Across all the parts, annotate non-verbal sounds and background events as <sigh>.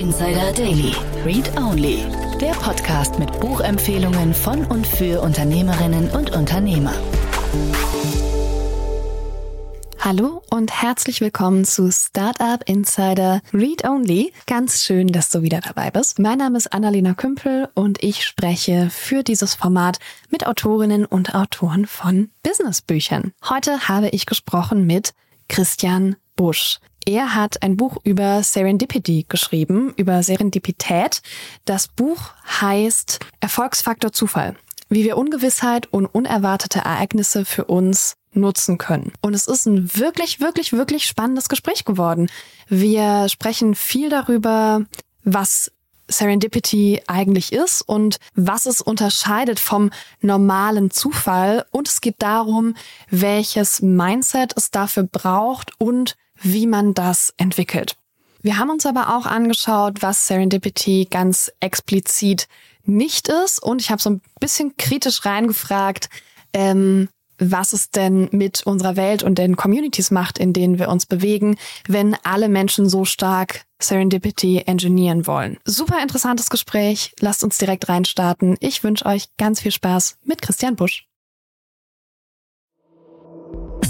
Insider Daily. Read Only. Der Podcast mit Buchempfehlungen von und für Unternehmerinnen und Unternehmer. Hallo und herzlich willkommen zu Startup Insider Read Only. Ganz schön, dass du wieder dabei bist. Mein Name ist Annalena Kümpel und ich spreche für dieses Format mit Autorinnen und Autoren von Businessbüchern. Heute habe ich gesprochen mit Christian Busch. Er hat ein Buch über Serendipity geschrieben, über Serendipität. Das Buch heißt Erfolgsfaktor Zufall. Wie wir Ungewissheit und unerwartete Ereignisse für uns nutzen können. Und es ist ein wirklich, wirklich, wirklich spannendes Gespräch geworden. Wir sprechen viel darüber, was Serendipity eigentlich ist und was es unterscheidet vom normalen Zufall. Und es geht darum, welches Mindset es dafür braucht und wie man das entwickelt. Wir haben uns aber auch angeschaut, was Serendipity ganz explizit nicht ist. Und ich habe so ein bisschen kritisch reingefragt, ähm, was es denn mit unserer Welt und den Communities macht, in denen wir uns bewegen, wenn alle Menschen so stark Serendipity engineeren wollen. Super interessantes Gespräch. Lasst uns direkt reinstarten. Ich wünsche euch ganz viel Spaß mit Christian Busch.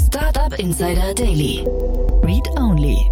Startup Insider Daily. Read Only.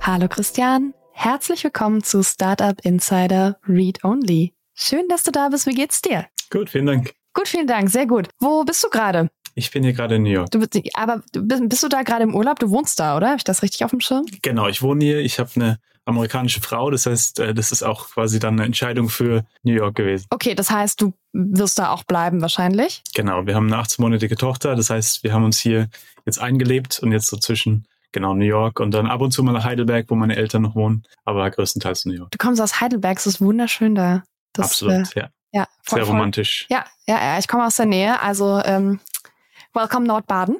Hallo Christian. Herzlich willkommen zu Startup Insider Read Only. Schön, dass du da bist. Wie geht's dir? Gut, vielen Dank. Gut, vielen Dank. Sehr gut. Wo bist du gerade? Ich bin hier gerade in New York. Du bist, aber bist du da gerade im Urlaub? Du wohnst da, oder? Habe ich das richtig auf dem Schirm? Genau, ich wohne hier. Ich habe eine amerikanische Frau. Das heißt, äh, das ist auch quasi dann eine Entscheidung für New York gewesen. Okay, das heißt, du wirst da auch bleiben wahrscheinlich? Genau, wir haben eine 18-monatige Tochter. Das heißt, wir haben uns hier jetzt eingelebt und jetzt so zwischen genau New York und dann ab und zu mal nach Heidelberg, wo meine Eltern noch wohnen, aber größtenteils New York. Du kommst aus Heidelberg, es ist wunderschön da. Das, Absolut, äh, ja. Ja, voll, Sehr romantisch. Voll. Ja, ja, ja, ich komme aus der Nähe, also ähm, Welcome Nordbaden.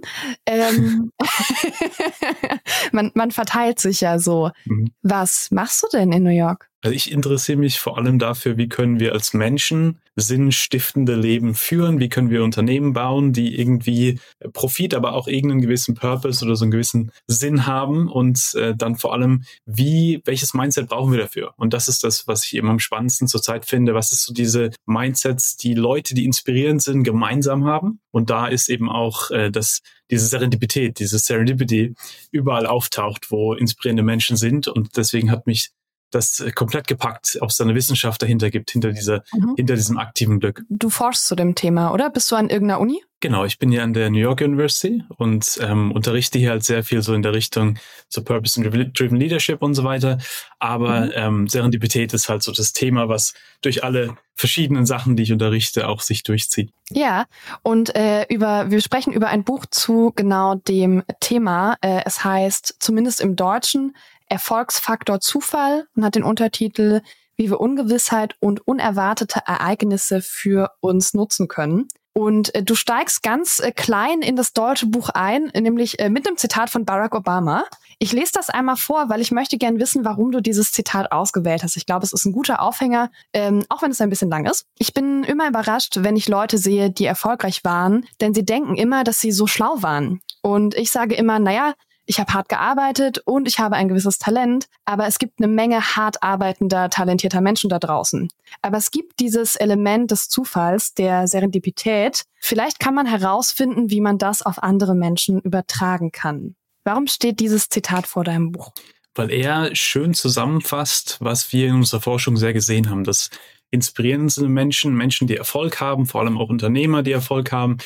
Ähm, <laughs> <laughs> man, man verteilt sich ja so. Mhm. Was machst du denn in New York? Also ich interessiere mich vor allem dafür, wie können wir als Menschen sinnstiftende Leben führen, wie können wir Unternehmen bauen, die irgendwie Profit, aber auch irgendeinen gewissen Purpose oder so einen gewissen Sinn haben und äh, dann vor allem, wie, welches Mindset brauchen wir dafür? Und das ist das, was ich eben am spannendsten zurzeit finde. Was ist so diese Mindsets, die Leute, die inspirierend sind, gemeinsam haben? Und da ist eben auch äh, das diese Serendipität, diese Serendipity überall auftaucht, wo inspirierende Menschen sind. Und deswegen hat mich das äh, komplett gepackt, ob es da eine Wissenschaft dahinter gibt, hinter dieser, mhm. hinter diesem aktiven Glück. Du forschst zu dem Thema, oder? Bist du an irgendeiner Uni? Genau, ich bin hier an der New York University und ähm, unterrichte hier halt sehr viel so in der Richtung so Purpose and Driven Leadership und so weiter. Aber mhm. ähm, Serendipität ist halt so das Thema, was durch alle verschiedenen Sachen, die ich unterrichte, auch sich durchzieht. Ja, und äh, über wir sprechen über ein Buch zu genau dem Thema. Äh, es heißt zumindest im Deutschen Erfolgsfaktor Zufall und hat den Untertitel Wie wir Ungewissheit und unerwartete Ereignisse für uns nutzen können. Und äh, du steigst ganz äh, klein in das deutsche Buch ein, nämlich äh, mit einem Zitat von Barack Obama. Ich lese das einmal vor, weil ich möchte gern wissen, warum du dieses Zitat ausgewählt hast. Ich glaube, es ist ein guter Aufhänger, ähm, auch wenn es ein bisschen lang ist. Ich bin immer überrascht, wenn ich Leute sehe, die erfolgreich waren, denn sie denken immer, dass sie so schlau waren. Und ich sage immer, naja, ich habe hart gearbeitet und ich habe ein gewisses Talent, aber es gibt eine Menge hart arbeitender, talentierter Menschen da draußen. Aber es gibt dieses Element des Zufalls, der Serendipität. Vielleicht kann man herausfinden, wie man das auf andere Menschen übertragen kann. Warum steht dieses Zitat vor deinem Buch? Weil er schön zusammenfasst, was wir in unserer Forschung sehr gesehen haben, dass inspirierende Menschen, Menschen, die Erfolg haben, vor allem auch Unternehmer, die Erfolg haben,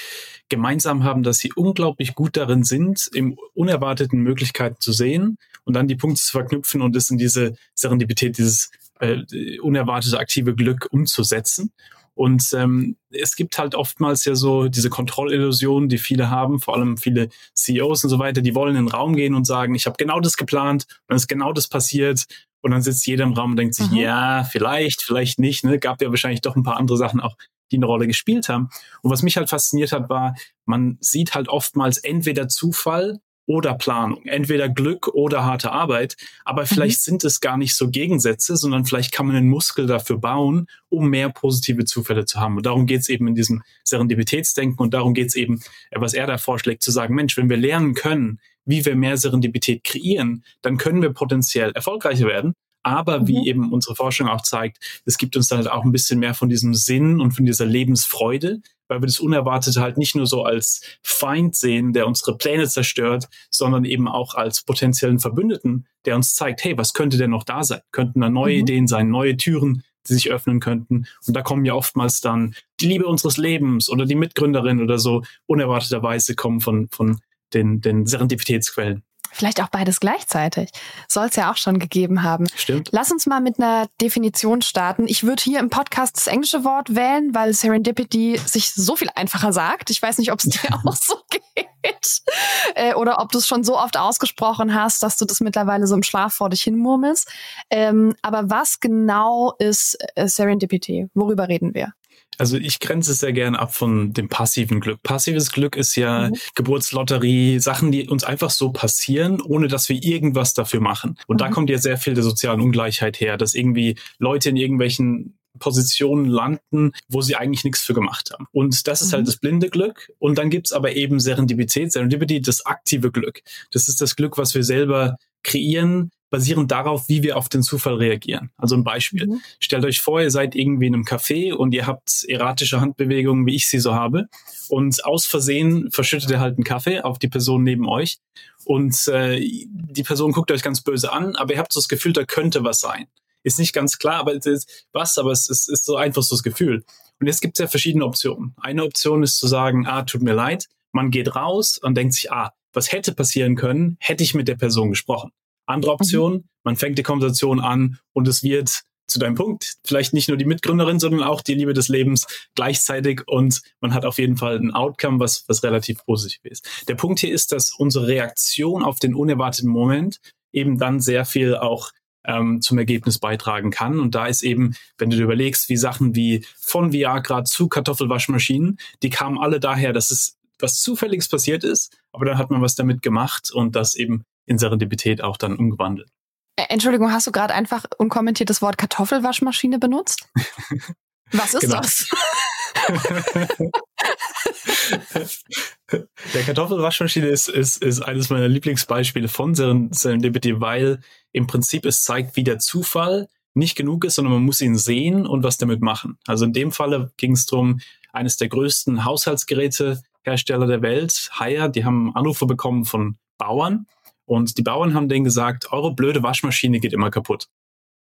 gemeinsam haben, dass sie unglaublich gut darin sind, im unerwarteten Möglichkeiten zu sehen und dann die Punkte zu verknüpfen und es in diese Serendipität, dieses äh, unerwartete aktive Glück umzusetzen. Und ähm, es gibt halt oftmals ja so diese Kontrollillusion, die viele haben, vor allem viele CEOs und so weiter, die wollen in den Raum gehen und sagen, ich habe genau das geplant dann ist genau das passiert. Und dann sitzt jeder im Raum und denkt sich, mhm. ja, vielleicht, vielleicht nicht. Ne? Gab ja wahrscheinlich doch ein paar andere Sachen auch, die eine Rolle gespielt haben. Und was mich halt fasziniert hat, war, man sieht halt oftmals entweder Zufall oder Planung, entweder Glück oder harte Arbeit, aber mhm. vielleicht mhm. sind es gar nicht so Gegensätze, sondern vielleicht kann man einen Muskel dafür bauen, um mehr positive Zufälle zu haben. Und darum geht es eben in diesem Serendipitätsdenken und darum geht es eben, was er da vorschlägt, zu sagen, Mensch, wenn wir lernen können, wie wir mehr Serendipität kreieren, dann können wir potenziell erfolgreicher werden, Aber wie mhm. eben unsere Forschung auch zeigt, es gibt uns dann halt auch ein bisschen mehr von diesem Sinn und von dieser Lebensfreude, weil wir das Unerwartete halt nicht nur so als Feind sehen, der unsere Pläne zerstört, sondern eben auch als potenziellen Verbündeten, der uns zeigt, hey, was könnte denn noch da sein? Könnten da neue mhm. Ideen sein, neue Türen, die sich öffnen könnten. Und da kommen ja oftmals dann die Liebe unseres Lebens oder die Mitgründerin oder so unerwarteterweise kommen von, von den, den Serendipitätsquellen. Vielleicht auch beides gleichzeitig. Soll es ja auch schon gegeben haben. Stimmt. Lass uns mal mit einer Definition starten. Ich würde hier im Podcast das englische Wort wählen, weil Serendipity sich so viel einfacher sagt. Ich weiß nicht, ob es dir <laughs> auch so geht. Äh, oder ob du es schon so oft ausgesprochen hast, dass du das mittlerweile so im Schlaf vor dich hinmurmelst. Ähm, aber was genau ist äh, Serendipity? Worüber reden wir? Also ich grenze es sehr gerne ab von dem passiven Glück. Passives Glück ist ja mhm. Geburtslotterie, Sachen, die uns einfach so passieren, ohne dass wir irgendwas dafür machen. Und mhm. da kommt ja sehr viel der sozialen Ungleichheit her, dass irgendwie Leute in irgendwelchen Positionen landen, wo sie eigentlich nichts für gemacht haben. Und das ist halt mhm. halt das blinde Glück. Und dann gibt's aber eben Serendipität, Serendipity, das aktive Glück. Das ist das Glück, was wir selber kreieren, basierend darauf, wie wir auf den Zufall reagieren. Also ein Beispiel. Mhm. Stellt euch vor, ihr seid irgendwie in einem Café und ihr habt erratische Handbewegungen, wie ich sie so habe. Und aus Versehen verschüttet ihr halt einen Kaffee auf die Person neben euch. Und äh, die Person guckt euch ganz böse an, aber ihr habt so das Gefühl, da könnte was sein. Ist nicht ganz klar, aber es ist was, aber es ist, ist so einfach so das Gefühl. Und jetzt gibt es ja verschiedene Optionen. Eine Option ist zu sagen, ah, tut mir leid. Man geht raus und denkt sich, ah, was hätte passieren können, hätte ich mit der Person gesprochen. Andere Option, mhm. man fängt die Konversation an und es wird zu deinem Punkt, vielleicht nicht nur die Mitgründerin, sondern auch die Liebe des Lebens gleichzeitig und man hat auf jeden Fall ein Outcome, was, was relativ positiv ist. Der Punkt hier ist, dass unsere Reaktion auf den unerwarteten Moment eben dann sehr viel auch ähm, zum Ergebnis beitragen kann. Und da ist eben, wenn du dir überlegst, wie Sachen wie von Viagra zu Kartoffelwaschmaschinen, die kamen alle daher, dass es was Zufälliges passiert ist, aber dann hat man was damit gemacht und das eben in Serendipität auch dann umgewandelt. Entschuldigung, hast du gerade einfach unkommentiert das Wort Kartoffelwaschmaschine benutzt? <laughs> Was ist genau. das? <laughs> Der Kartoffelwaschmaschine ist, ist, ist eines meiner Lieblingsbeispiele von Serendipity, weil im Prinzip es zeigt, wie der Zufall nicht genug ist, sondern man muss ihn sehen und was damit machen. Also in dem Falle ging es darum, eines der größten Haushaltsgerätehersteller der Welt, Haier, die haben Anrufe bekommen von Bauern und die Bauern haben denen gesagt, eure blöde Waschmaschine geht immer kaputt.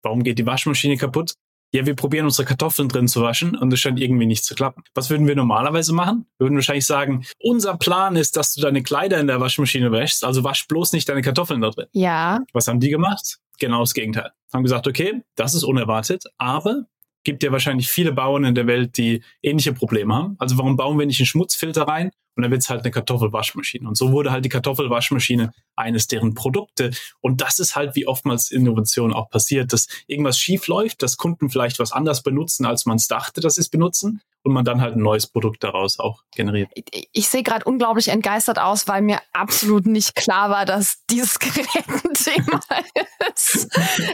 Warum geht die Waschmaschine kaputt? Ja, wir probieren unsere Kartoffeln drin zu waschen und es scheint irgendwie nicht zu klappen. Was würden wir normalerweise machen? Wir würden wahrscheinlich sagen, unser Plan ist, dass du deine Kleider in der Waschmaschine wäschst, also wasch bloß nicht deine Kartoffeln da drin. Ja. Was haben die gemacht? Genau das Gegenteil. Haben gesagt, okay, das ist unerwartet, aber gibt ja wahrscheinlich viele Bauern in der Welt, die ähnliche Probleme haben. Also warum bauen wir nicht einen Schmutzfilter rein und dann wird's halt eine Kartoffelwaschmaschine. Und so wurde halt die Kartoffelwaschmaschine eines deren Produkte. Und das ist halt, wie oftmals Innovation auch passiert, dass irgendwas schief läuft, dass Kunden vielleicht was anders benutzen, als man es dachte, dass sie es benutzen und man dann halt ein neues Produkt daraus auch generiert. Ich, ich sehe gerade unglaublich entgeistert aus, weil mir absolut nicht klar war, dass dieses <laughs> Gerät ein Thema ist.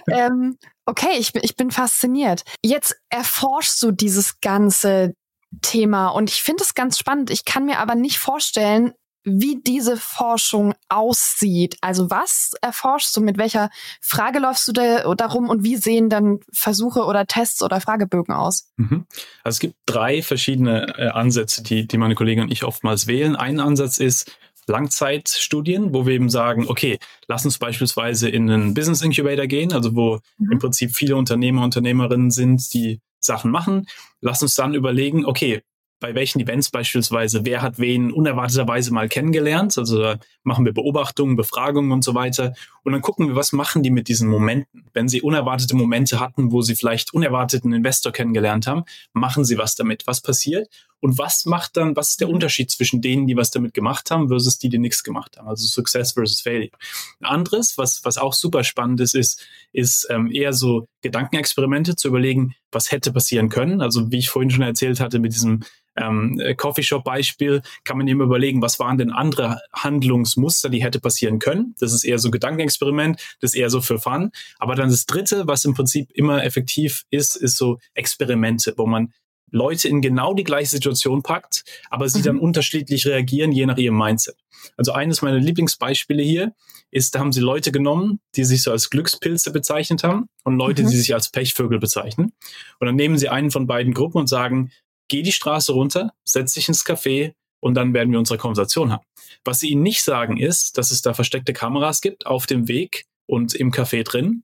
ähm, okay, ich, ich bin fasziniert. Jetzt erforschst du dieses ganze Thema. Und ich finde es ganz spannend. Ich kann mir aber nicht vorstellen, wie diese Forschung aussieht. Also was erforschst du, mit welcher Frage läufst du da, darum und wie sehen dann Versuche oder Tests oder Fragebögen aus? Mhm. Also es gibt drei verschiedene äh, Ansätze, die, die meine Kollegen und ich oftmals wählen. Ein Ansatz ist Langzeitstudien, wo wir eben sagen, okay, lass uns beispielsweise in einen Business Incubator gehen, also wo mhm. im Prinzip viele Unternehmer, Unternehmerinnen sind, die Sachen machen. Lass uns dann überlegen, okay, bei welchen Events beispielsweise, wer hat wen unerwarteterweise mal kennengelernt. Also da machen wir Beobachtungen, Befragungen und so weiter. Und dann gucken wir, was machen die mit diesen Momenten. Wenn sie unerwartete Momente hatten, wo sie vielleicht unerwarteten Investor kennengelernt haben, machen sie was damit. Was passiert? Und was macht dann, was ist der Unterschied zwischen denen, die was damit gemacht haben, versus die, die nichts gemacht haben? Also Success versus Failure. Ein anderes, was, was auch super spannend ist, ist, ist ähm, eher so Gedankenexperimente zu überlegen, was hätte passieren können. Also wie ich vorhin schon erzählt hatte mit diesem ähm, Coffeeshop-Beispiel kann man eben überlegen, was waren denn andere Handlungsmuster, die hätte passieren können. Das ist eher so Gedankenexperiment, das ist eher so für Fun. Aber dann das Dritte, was im Prinzip immer effektiv ist, ist so Experimente, wo man Leute in genau die gleiche Situation packt, aber sie mhm. dann unterschiedlich reagieren, je nach ihrem Mindset. Also eines meiner Lieblingsbeispiele hier ist, da haben sie Leute genommen, die sich so als Glückspilze bezeichnet haben und Leute, mhm. die sich als Pechvögel bezeichnen. Und dann nehmen sie einen von beiden Gruppen und sagen, geh die Straße runter, setz dich ins Café und dann werden wir unsere Konversation haben. Was sie ihnen nicht sagen ist, dass es da versteckte Kameras gibt auf dem Weg und im Café drin,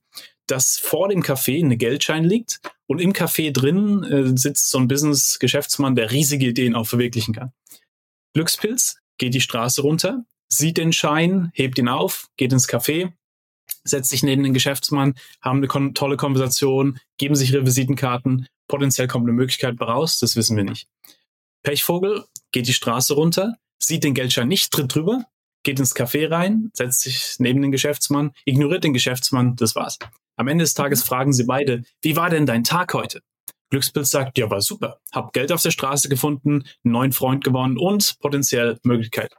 dass vor dem Café eine Geldschein liegt und im Café drin äh, sitzt so ein Business-Geschäftsmann, der riesige Ideen auch verwirklichen kann. Glückspilz geht die Straße runter, sieht den Schein, hebt ihn auf, geht ins Café, setzt sich neben den Geschäftsmann, haben eine tolle Konversation, geben sich ihre Visitenkarten, potenziell kommt eine Möglichkeit raus, das wissen wir nicht. Pechvogel geht die Straße runter, sieht den Geldschein nicht, tritt drüber, geht ins Café rein, setzt sich neben den Geschäftsmann, ignoriert den Geschäftsmann, das war's. Am Ende des Tages fragen sie beide, wie war denn dein Tag heute? Glückspilz sagt, ja, war super. Hab Geld auf der Straße gefunden, einen neuen Freund gewonnen und potenziell Möglichkeit.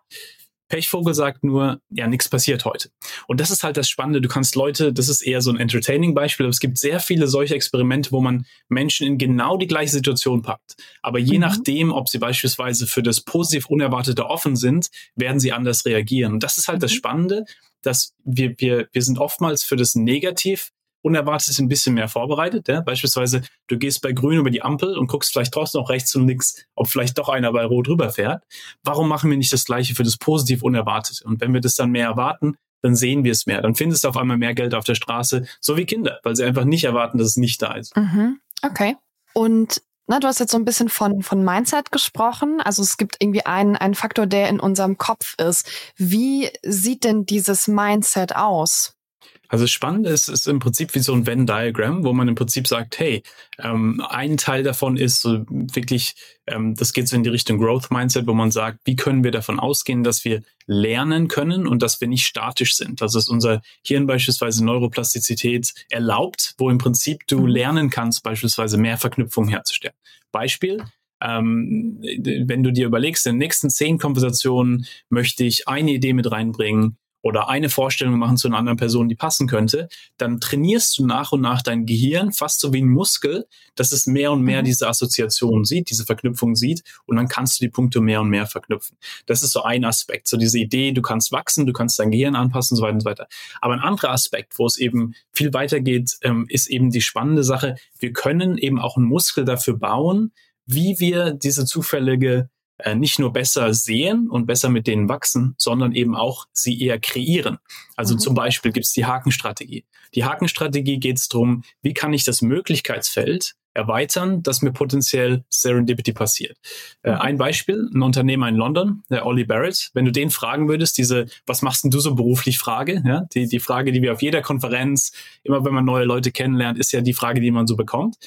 Pechvogel sagt nur, ja, nichts passiert heute. Und das ist halt das Spannende. Du kannst Leute, das ist eher so ein Entertaining-Beispiel, aber es gibt sehr viele solche Experimente, wo man Menschen in genau die gleiche Situation packt. Aber je mhm. nachdem, ob sie beispielsweise für das positiv Unerwartete offen sind, werden sie anders reagieren. Und das ist halt mhm. das Spannende, dass wir, wir, wir sind oftmals für das Negativ unerwartet ein bisschen mehr vorbereitet. Ja? Beispielsweise, du gehst bei Grün über die Ampel und guckst vielleicht draußen noch rechts und links, ob vielleicht doch einer bei Rot rüberfährt. Warum machen wir nicht das Gleiche für das positiv Unerwartete? Und wenn wir das dann mehr erwarten, dann sehen wir es mehr. Dann findest du auf einmal mehr Geld auf der Straße, so wie Kinder, weil sie einfach nicht erwarten, dass es nicht da ist. Mhm. Okay. Und na, du hast jetzt so ein bisschen von, von Mindset gesprochen. Also es gibt irgendwie einen, einen Faktor, der in unserem Kopf ist. Wie sieht denn dieses Mindset aus? Also spannend ist, ist im Prinzip wie so ein Venn-Diagramm, wo man im Prinzip sagt, hey, ähm, ein Teil davon ist so wirklich, ähm, das geht so in die Richtung Growth Mindset, wo man sagt, wie können wir davon ausgehen, dass wir lernen können und dass wir nicht statisch sind. Also dass unser Hirn beispielsweise Neuroplastizität erlaubt, wo im Prinzip du mhm. lernen kannst, beispielsweise mehr Verknüpfungen herzustellen. Beispiel, ähm, wenn du dir überlegst, in den nächsten zehn Konversationen möchte ich eine Idee mit reinbringen, oder eine Vorstellung machen zu einer anderen Person, die passen könnte, dann trainierst du nach und nach dein Gehirn fast so wie ein Muskel, dass es mehr und mehr mhm. diese Assoziationen sieht, diese Verknüpfung sieht und dann kannst du die Punkte mehr und mehr verknüpfen. Das ist so ein Aspekt, so diese Idee, du kannst wachsen, du kannst dein Gehirn anpassen und so weiter und so weiter. Aber ein anderer Aspekt, wo es eben viel weiter geht, ähm, ist eben die spannende Sache, wir können eben auch einen Muskel dafür bauen, wie wir diese zufällige äh, nicht nur besser sehen und besser mit denen wachsen, sondern eben auch sie eher kreieren. Also mhm. zum Beispiel gibt es die Hakenstrategie. Die Hakenstrategie geht es darum, wie kann ich das Möglichkeitsfeld erweitern, dass mir potenziell Serendipity passiert. Äh, mhm. ein Beispiel, ein Unternehmer in London, der Ollie Barrett, wenn du den fragen würdest, diese, was machst denn du so beruflich Frage, ja, die, die Frage, die wir auf jeder Konferenz, immer wenn man neue Leute kennenlernt, ist ja die Frage, die man so bekommt.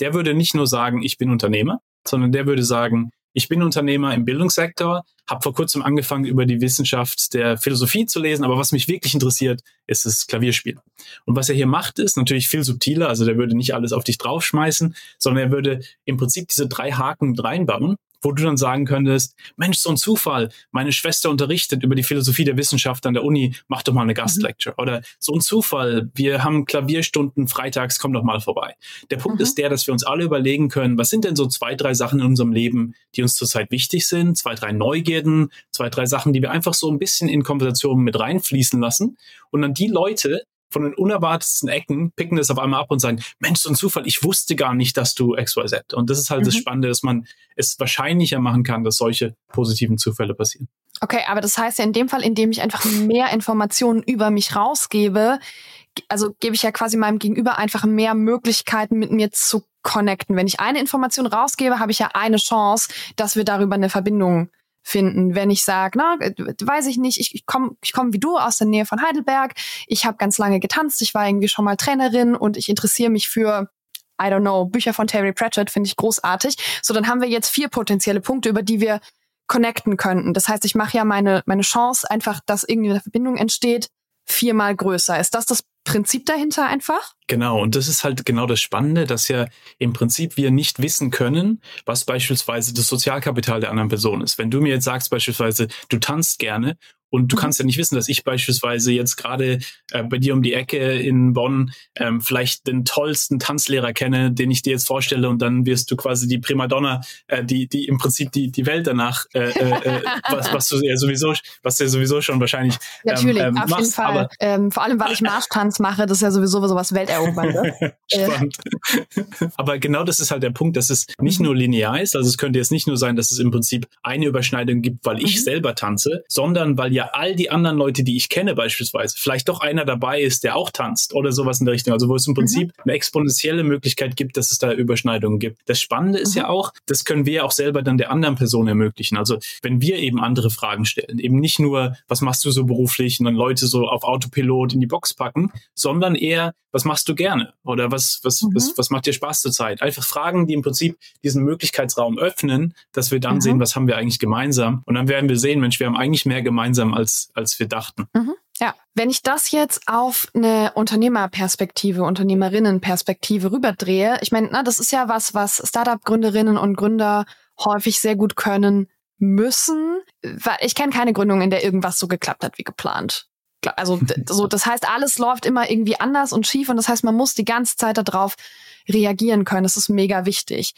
Der würde nicht nur sagen, ich bin Unternehmer, sondern der würde sagen, ich bin Unternehmer im Bildungssektor, habe vor kurzem angefangen, über die Wissenschaft der Philosophie zu lesen, aber was mich wirklich interessiert, ist das Klavierspiel. Und was er hier macht, ist natürlich viel subtiler, also der würde nicht alles auf dich draufschmeißen, sondern er würde im Prinzip diese drei Haken mit reinbauen wo du dann sagen könntest, Mensch, so ein Zufall, meine Schwester unterrichtet über die Philosophie der Wissenschaft an der Uni, mach doch mal eine Gastlecture. Mhm. Oder so ein Zufall, wir haben Klavierstunden freitags, komm doch mal vorbei. Der Punkt mhm. ist der, dass wir uns alle überlegen können, was sind denn so zwei, drei Sachen in unserem Leben, die uns zurzeit wichtig sind, zwei, drei Neugierden, zwei, drei Sachen, die wir einfach so ein bisschen in Konversationen mit reinfließen lassen und dann die Leute, von den unerwartetsten Ecken picken das auf einmal ab und sagen, Mensch, so ein Zufall, ich wusste gar nicht, dass du XYZ. Und das ist halt mhm. das Spannende, dass man es wahrscheinlicher machen kann, dass solche positiven Zufälle passieren. Okay, aber das heißt ja in dem Fall, indem ich einfach mehr Informationen über mich rausgebe, also gebe ich ja quasi meinem Gegenüber einfach mehr Möglichkeiten, mit mir zu connecten. Wenn ich eine Information rausgebe, habe ich ja eine Chance, dass wir darüber eine Verbindung finden. Wenn ich sage, na, weiß ich nicht, ich, ich komme ich komm wie du aus der Nähe von Heidelberg, ich habe ganz lange getanzt, ich war irgendwie schon mal Trainerin und ich interessiere mich für I don't know, Bücher von Terry Pratchett finde ich großartig. So, dann haben wir jetzt vier potenzielle Punkte, über die wir connecten könnten. Das heißt, ich mache ja meine, meine Chance einfach, dass irgendwie eine Verbindung entsteht, viermal größer. Ist das das Prinzip dahinter einfach? Genau, und das ist halt genau das Spannende, dass ja im Prinzip wir nicht wissen können, was beispielsweise das Sozialkapital der anderen Person ist. Wenn du mir jetzt sagst beispielsweise, du tanzt gerne Und du mhm. kannst ja nicht wissen, dass ich beispielsweise jetzt gerade äh, bei dir um die Ecke in Bonn ähm, vielleicht den tollsten Tanzlehrer kenne, den ich dir jetzt vorstelle und dann wirst du quasi die Primadonna, äh, die, die im Prinzip die, die Welt danach, äh, äh, äh <laughs> was, was du ja sowieso, was du ja sowieso schon wahrscheinlich ähm, Natürlich, ähm, auf machst, jeden Fall. Aber, ähm, vor allem, weil ich Marschtanz mache, das ist ja sowieso sowas Welteroberndes. <laughs> Spannend. aber genau das ist halt der Punkt, dass es nicht mhm. nur linear ist, also es könnte jetzt nicht nur sein, dass es im Prinzip eine Überschneidung gibt, weil ich mhm. selber tanze, sondern weil ja all die anderen Leute, die ich kenne beispielsweise, vielleicht doch einer dabei ist, der auch tanzt oder sowas in der Richtung. Also wo es im Prinzip mhm. eine exponentielle Möglichkeit gibt, dass es da Überschneidungen gibt. Das Spannende ist mhm. ja auch, das können wir ja auch selber dann der anderen Person ermöglichen. Also wenn wir eben andere Fragen stellen, eben nicht nur, was machst du so beruflich und dann Leute so auf Autopilot in die Box packen, sondern eher, was machst du gerne oder was, was, mhm. was, was macht dir Spaß zur Zeit? Einfach Fragen, die im Prinzip diesen Möglichkeitsraum öffnen, dass wir dann mhm. sehen, was haben wir eigentlich gemeinsam. Und dann werden wir sehen, Mensch, wir haben eigentlich mehr gemeinsam als, als wir dachten. Mhm. Ja, wenn ich das jetzt auf eine Unternehmerperspektive, Unternehmerinnenperspektive rüberdrehe, ich meine, na, das ist ja was, was Startup-Gründerinnen und Gründer häufig sehr gut können müssen. Weil ich kenne keine Gründung, in der irgendwas so geklappt hat wie geplant. Also <laughs> so, das heißt, alles läuft immer irgendwie anders und schief und das heißt, man muss die ganze Zeit darauf reagieren können. Das ist mega wichtig.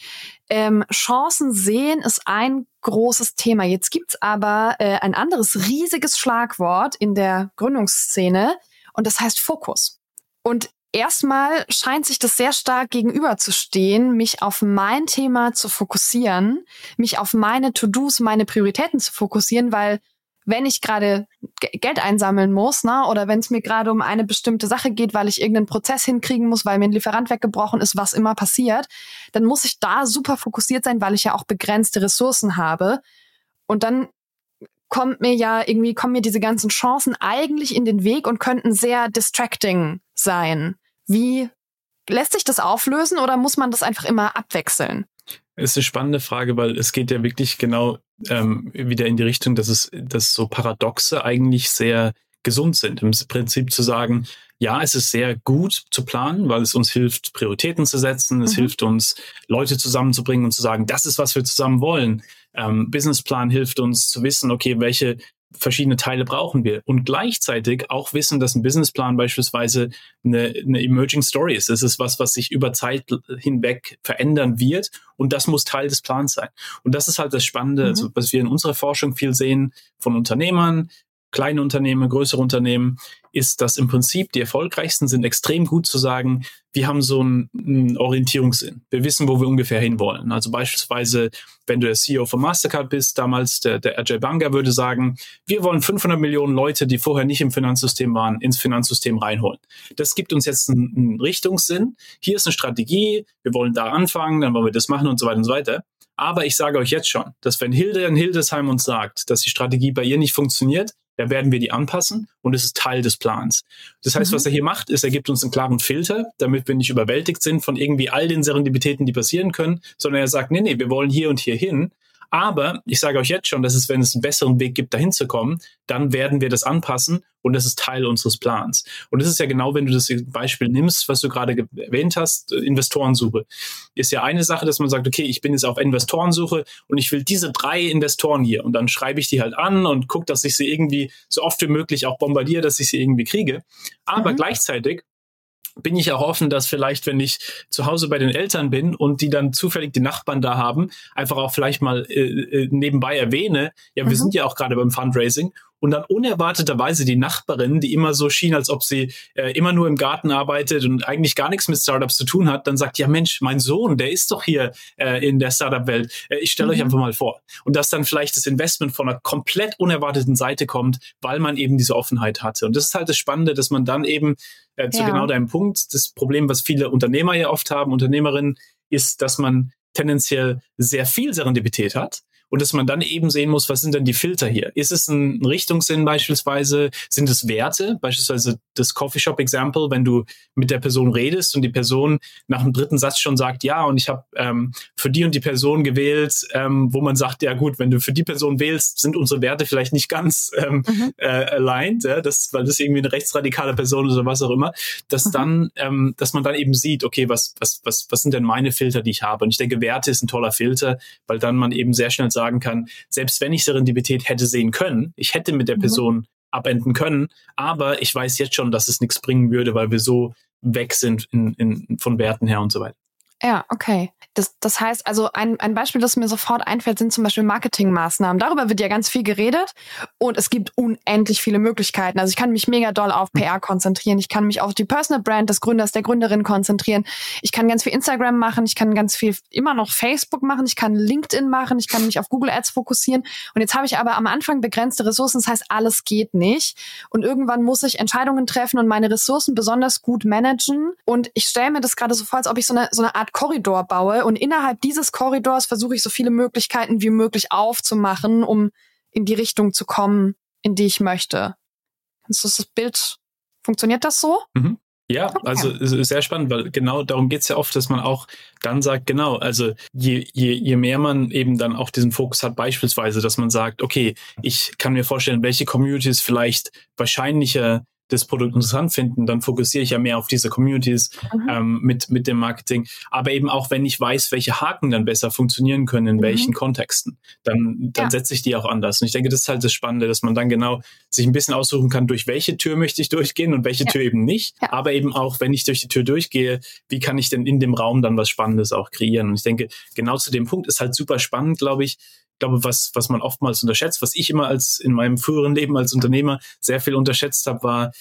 Ähm, Chancen sehen ist ein großes Thema. Jetzt gibt's aber äh, ein anderes riesiges Schlagwort in der Gründungsszene und das heißt Fokus. Und erstmal scheint sich das sehr stark gegenüberzustehen, mich auf mein Thema zu fokussieren, mich auf meine To-Dos, meine Prioritäten zu fokussieren, weil wenn ich gerade Geld einsammeln muss, ne, oder wenn es mir gerade um eine bestimmte Sache geht, weil ich irgendeinen Prozess hinkriegen muss, weil mir ein Lieferant weggebrochen ist, was immer passiert, dann muss ich da super fokussiert sein, weil ich ja auch begrenzte Ressourcen habe. Und dann kommt mir ja irgendwie, kommen mir diese ganzen Chancen eigentlich in den Weg und könnten sehr distracting sein. Wie lässt sich das auflösen oder muss man das einfach immer abwechseln? Ist eine spannende Frage, weil es geht ja wirklich genau ähm, wieder in die Richtung, dass es, dass so Paradoxe eigentlich sehr gesund sind. Im Prinzip zu sagen, ja, es ist sehr gut zu planen, weil es uns hilft, Prioritäten zu setzen. Es mhm. hilft uns, Leute zusammenzubringen und zu sagen, das ist, was wir zusammen wollen. Ähm, Businessplan hilft uns zu wissen, okay, welche verschiedene Teile brauchen wir und gleichzeitig auch wissen, dass ein Businessplan beispielsweise eine, eine Emerging Story ist. Das ist was, was sich über Zeit hinweg verändern wird und das muss Teil des Plans sein. Und das ist halt das Spannende, mhm. also was wir in unserer Forschung viel sehen von Unternehmern, kleine Unternehmen, größere Unternehmen, ist, dass im Prinzip die erfolgreichsten sind extrem gut zu sagen, wir haben so einen, einen Orientierungssinn. Wir wissen, wo wir ungefähr hinwollen. Also beispielsweise, wenn du der CEO von Mastercard bist, damals der, der Ajay Banga würde sagen, wir wollen 500 Millionen Leute, die vorher nicht im Finanzsystem waren, ins Finanzsystem reinholen. Das gibt uns jetzt einen, einen Richtungssinn. Hier ist eine Strategie. Wir wollen da anfangen, dann wollen wir das machen und so weiter und so weiter. Aber ich sage euch jetzt schon, dass wenn Hilde in Hildesheim uns sagt, dass die Strategie bei ihr nicht funktioniert, da werden wir die anpassen und es ist Teil des Plans. Das heißt, mhm. was er hier macht, ist, er gibt uns einen klaren Filter, damit wir nicht überwältigt sind von irgendwie all den Serendipitäten, die passieren können, sondern er sagt, nee, nee, wir wollen hier und hier hin aber ich sage euch jetzt schon, dass es, wenn es einen besseren Weg gibt, dahin zu kommen, dann werden wir das anpassen und das ist Teil unseres Plans. Und das ist ja genau, wenn du das Beispiel nimmst, was du gerade erwähnt hast, äh, Investorensuche. Ist ja eine Sache, dass man sagt, okay, ich bin jetzt auf Investorensuche und ich will diese drei Investoren hier. Und dann schreibe ich die halt an und gucke, dass ich sie irgendwie so oft wie möglich auch bombardiere, dass ich sie irgendwie kriege. Aber mhm. gleichzeitig bin ich auch offen, dass vielleicht, wenn ich zu Hause bei den Eltern bin und die dann zufällig die Nachbarn da haben, einfach auch vielleicht mal äh, äh nebenbei erwähne, ja, wir mhm. sind ja auch gerade beim Fundraising und dann unerwarteterweise die Nachbarin, die immer so schien, als ob sie äh, immer nur im Garten arbeitet und eigentlich gar nichts mit Startups zu tun hat, dann sagt, ja Mensch, mein Sohn, der ist doch hier äh, in der Startup-Welt. Äh, ich stelle mhm. euch einfach mal vor. Und dass dann vielleicht das Investment von einer komplett unerwarteten Seite kommt, weil man eben diese Offenheit hatte. Und das ist halt das Spannende, dass man dann eben äh, zu ja. genau deinem Punkt, das Problem, was viele Unternehmer ja oft haben, Unternehmerinnen, ist, dass man tendenziell sehr viel Serendipität hat und dass man dann eben sehen muss, was sind denn die Filter hier? Ist es ein Richtungssinn beispielsweise? Sind es Werte? Beispielsweise das Coffeeshop-Example, wenn du mit der Person redest und die Person nach dem dritten Satz schon sagt, ja, und ich habe ähm, für die und die Person gewählt, ähm, wo man sagt, ja gut, wenn du für die Person wählst, sind unsere Werte vielleicht nicht ganz ähm, mhm. äh, aligned, ja, das, weil das irgendwie eine rechtsradikale Person oder was auch immer, dass mhm. dann, ähm, dass man dann eben sieht, okay, was, was, was, was sind denn meine Filter, die ich habe? Und ich denke, Werte ist ein toller Filter, weil dann man eben sehr schnell sagen kann, selbst wenn ich Serendipität hätte sehen können, ich hätte mit der mhm. Person abenden können. Aber ich weiß jetzt schon, dass es nichts bringen würde, weil wir so weg sind in, in, von Werten her und so weiter. Ja, okay. Das, das heißt, also ein, ein Beispiel, das mir sofort einfällt, sind zum Beispiel Marketingmaßnahmen. Darüber wird ja ganz viel geredet und es gibt unendlich viele Möglichkeiten. Also ich kann mich mega doll auf PR konzentrieren. Ich kann mich auf die Personal Brand des Gründers, der Gründerin konzentrieren. Ich kann ganz viel Instagram machen. Ich kann ganz viel immer noch Facebook machen. Ich kann LinkedIn machen. Ich kann mich auf Google Ads fokussieren. Und jetzt habe ich aber am Anfang begrenzte Ressourcen. Das heißt, alles geht nicht. Und irgendwann muss ich Entscheidungen treffen und meine Ressourcen besonders gut managen. Und ich stelle mir das gerade so vor, als ob ich so eine, so eine Art Art Korridor baue und innerhalb dieses Korridors versuche ich so viele Möglichkeiten wie möglich aufzumachen, um in die Richtung zu kommen, in die ich möchte. Kannst du das Bild, funktioniert das so? Mhm. Ja, okay. also sehr spannend, weil genau darum geht's ja oft, dass man auch dann sagt, genau, also je, je, je mehr man eben dann auch diesen Fokus hat, beispielsweise, dass man sagt, okay, ich kann mir vorstellen, welche Communities vielleicht wahrscheinlicher das Produkt interessant finden, dann fokussiere ich ja mehr auf diese Communities mhm. ähm, mit, mit dem Marketing. Aber eben auch, wenn ich weiß, welche Haken dann besser funktionieren können, in mhm. welchen Kontexten, dann, dann ja. setze ich die auch anders. Und ich denke, das ist halt das Spannende, dass man dann genau sich ein bisschen aussuchen kann, durch welche Tür möchte ich durchgehen und welche ja. Tür eben nicht. Ja. Aber eben auch, wenn ich durch die Tür durchgehe, wie kann ich denn in dem Raum dann was Spannendes auch kreieren? Und ich denke, genau zu dem Punkt ist halt super spannend, glaube ich, glaube, was, was man oftmals unterschätzt, was ich immer als in meinem früheren Leben als Unternehmer sehr viel unterschätzt habe, war,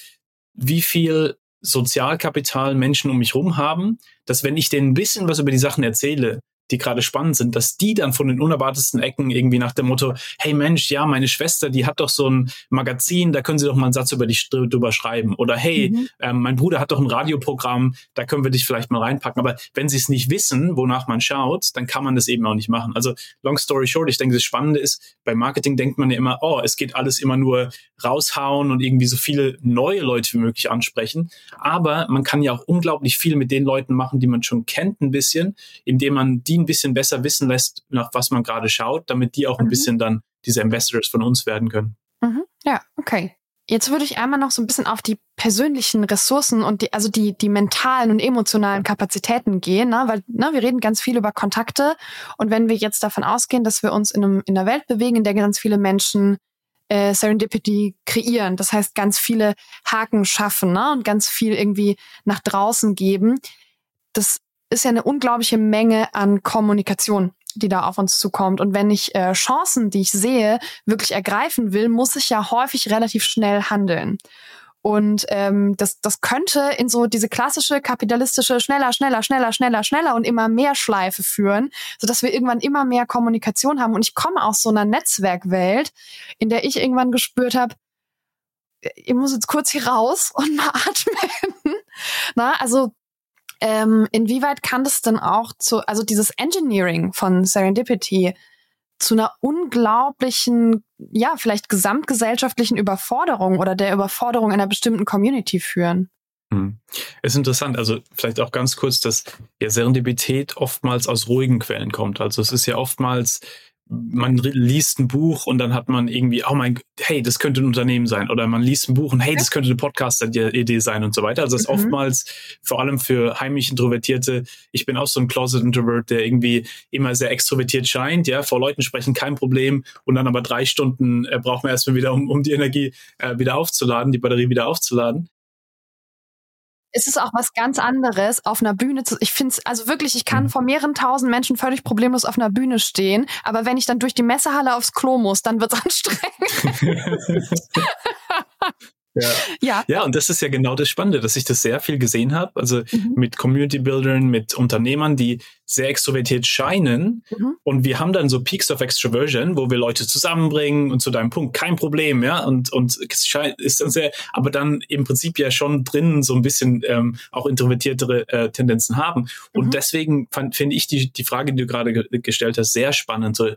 wie viel Sozialkapital Menschen um mich rum haben, dass wenn ich denen ein bisschen was über die Sachen erzähle, die gerade spannend sind, dass die dann von den unerwartetsten Ecken irgendwie nach dem Motto, hey Mensch, ja, meine Schwester, die hat doch so ein Magazin, da können Sie doch mal einen Satz über dich drüber schreiben. Oder hey, mhm. ähm, mein Bruder hat doch ein Radioprogramm, da können wir dich vielleicht mal reinpacken. Aber wenn Sie es nicht wissen, wonach man schaut, dann kann man das eben auch nicht machen. Also long story short, ich denke, das Spannende ist, bei Marketing denkt man ja immer, oh, es geht alles immer nur raushauen und irgendwie so viele neue Leute wie möglich ansprechen. Aber man kann ja auch unglaublich viel mit den Leuten machen, die man schon kennt ein bisschen, indem man die ein bisschen besser wissen lässt, nach was man gerade schaut, damit die auch ein mhm. bisschen dann diese Ambassadors von uns werden können. Mhm. Ja, okay. Jetzt würde ich einmal noch so ein bisschen auf die persönlichen Ressourcen und die, also die, die mentalen und emotionalen Kapazitäten gehen, ne? weil ne, wir reden ganz viel über Kontakte und wenn wir jetzt davon ausgehen, dass wir uns in, einem, in einer Welt bewegen, in der ganz viele Menschen äh, Serendipity kreieren, das heißt ganz viele Haken schaffen ne? und ganz viel irgendwie nach draußen geben, das ist ja eine unglaubliche Menge an Kommunikation, die da auf uns zukommt. Und wenn ich äh, Chancen, die ich sehe, wirklich ergreifen will, muss ich ja häufig relativ schnell handeln. Und ähm, das, das könnte in so diese klassische kapitalistische schneller, schneller, schneller, schneller, schneller und immer mehr Schleife führen, sodass wir irgendwann immer mehr Kommunikation haben. Und ich komme aus so einer Netzwerkwelt, in der ich irgendwann gespürt habe, ich muss jetzt kurz hier raus und mal <laughs> atmen. Na, also ähm, inwieweit kann das denn auch zu, also dieses Engineering von Serendipity zu einer unglaublichen, ja, vielleicht gesamtgesellschaftlichen Überforderung oder der Überforderung einer bestimmten Community führen? Hm. Ist interessant, also vielleicht auch ganz kurz, dass ja Serendipität oftmals aus ruhigen Quellen kommt. Also es ist ja oftmals man liest ein Buch und dann hat man irgendwie, oh mein, hey, das könnte ein Unternehmen sein. Oder man liest ein Buch und hey, das könnte eine Podcast-Idee sein und so weiter. Also das ist mhm. oftmals vor allem für heimisch Introvertierte, ich bin auch so ein Closet-Introvert, der irgendwie immer sehr extrovertiert scheint, ja, vor Leuten sprechen kein Problem und dann aber drei Stunden äh, braucht man erstmal wieder, um, um die Energie äh, wieder aufzuladen, die Batterie wieder aufzuladen es ist auch was ganz anderes, auf einer Bühne zu. Ich finde es, also wirklich, ich kann mhm. vor mehreren tausend Menschen völlig problemlos auf einer Bühne stehen, aber wenn ich dann durch die Messehalle aufs Klo muss, dann wird es <laughs> anstrengend. <laughs> Ja. ja. Ja, und das ist ja genau das Spannende, dass ich das sehr viel gesehen habe. Also mhm. mit Community Buildern, mit Unternehmern, die sehr extrovertiert scheinen. Mhm. Und wir haben dann so Peaks of Extroversion, wo wir Leute zusammenbringen und zu deinem Punkt kein Problem, ja. Und, und es ist dann sehr, aber dann im Prinzip ja schon drinnen so ein bisschen ähm, auch introvertiertere äh, Tendenzen haben. Und mhm. deswegen finde ich die, die Frage, die du gerade ge gestellt hast, sehr spannend. So,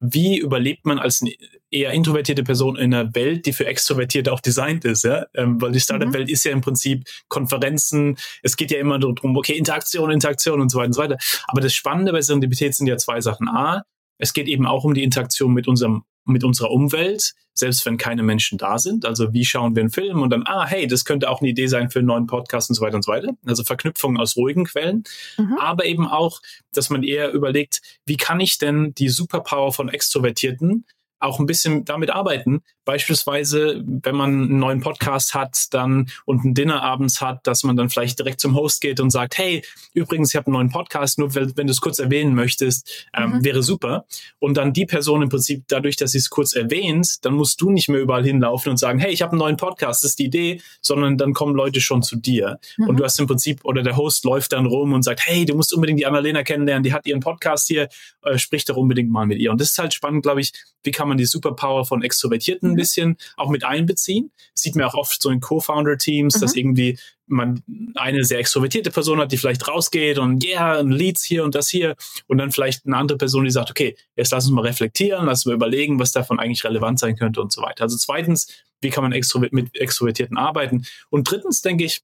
wie überlebt man als eher introvertierte Person in einer Welt, die für Extrovertierte auch designt ist, ja? Ähm, weil die Startup-Welt mhm. ist ja im Prinzip Konferenzen, es geht ja immer darum, okay, Interaktion, Interaktion und so weiter und so weiter. Aber das Spannende bei Serendipität sind ja zwei Sachen. A, es geht eben auch um die Interaktion mit unserem mit unserer Umwelt, selbst wenn keine Menschen da sind. Also wie schauen wir einen Film und dann, ah, hey, das könnte auch eine Idee sein für einen neuen Podcast und so weiter und so weiter. Also Verknüpfungen aus ruhigen Quellen. Mhm. Aber eben auch, dass man eher überlegt, wie kann ich denn die Superpower von Extrovertierten auch ein bisschen damit arbeiten. Beispielsweise, wenn man einen neuen Podcast hat, dann und ein Dinner abends hat, dass man dann vielleicht direkt zum Host geht und sagt, hey, übrigens, ich habe einen neuen Podcast, nur wenn, wenn du es kurz erwähnen möchtest, ähm, mhm. wäre super. Und dann die Person im Prinzip, dadurch, dass sie es kurz erwähnt, dann musst du nicht mehr überall hinlaufen und sagen, hey, ich habe einen neuen Podcast, das ist die Idee, sondern dann kommen Leute schon zu dir. Mhm. Und du hast im Prinzip, oder der Host läuft dann rum und sagt, hey, du musst unbedingt die Annalena kennenlernen, die hat ihren Podcast hier, äh, sprich doch unbedingt mal mit ihr. Und das ist halt spannend, glaube ich, wie kann man die Superpower von Extrovertierten ein mhm. bisschen auch mit einbeziehen. sieht man auch oft so in Co-Founder-Teams, mhm. dass irgendwie man eine sehr extrovertierte Person hat, die vielleicht rausgeht und yeah, Leads hier und das hier und dann vielleicht eine andere Person, die sagt, okay, jetzt lass uns mal reflektieren, lass uns mal überlegen, was davon eigentlich relevant sein könnte und so weiter. Also zweitens, wie kann man extrovert mit Extrovertierten arbeiten? Und drittens denke ich,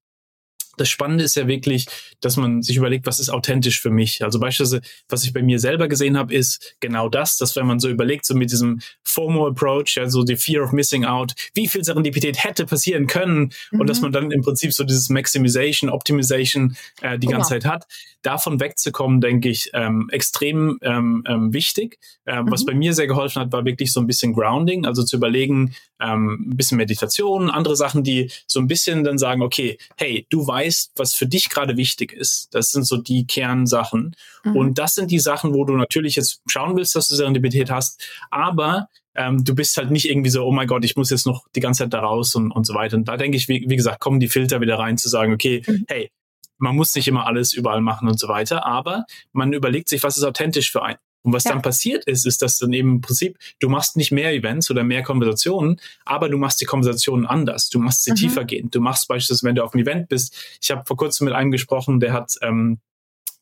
das Spannende ist ja wirklich, dass man sich überlegt, was ist authentisch für mich. Also beispielsweise, was ich bei mir selber gesehen habe, ist genau das, dass wenn man so überlegt, so mit diesem FOMO-Approach, also die Fear of Missing Out, wie viel Serendipität hätte passieren können mhm. und dass mhm. man dann im Prinzip so dieses Maximization, Optimization äh, die ganze ja. Zeit hat. Davon wegzukommen, denke ich, ähm, extrem ähm, ähm, wichtig. Ähm, mhm. Was bei mir sehr geholfen hat, war wirklich so ein bisschen Grounding, also zu überlegen, ähm, ein bisschen Meditation, andere Sachen, die so ein bisschen dann sagen, okay, hey, du weißt, was für dich gerade wichtig ist. Das sind so die Kernsachen. Mhm. Und das sind die Sachen, wo du natürlich jetzt schauen willst, dass du Serendipität hast, aber ähm, du bist halt nicht irgendwie so, oh mein Gott, ich muss jetzt noch die ganze Zeit da raus und, und so weiter. Und da denke ich, wie, wie gesagt, kommen die Filter wieder rein zu sagen, okay, mhm. hey, man muss nicht immer alles überall machen und so weiter, aber man überlegt sich, was ist authentisch für einen. Und was ja. dann passiert ist, ist, dass dann eben im Prinzip, du machst nicht mehr Events oder mehr Konversationen, aber du machst die Konversationen anders. Du machst sie mhm. tiefer gehen. Du machst beispielsweise, wenn du auf einem Event bist, ich habe vor kurzem mit einem gesprochen, der hat ähm,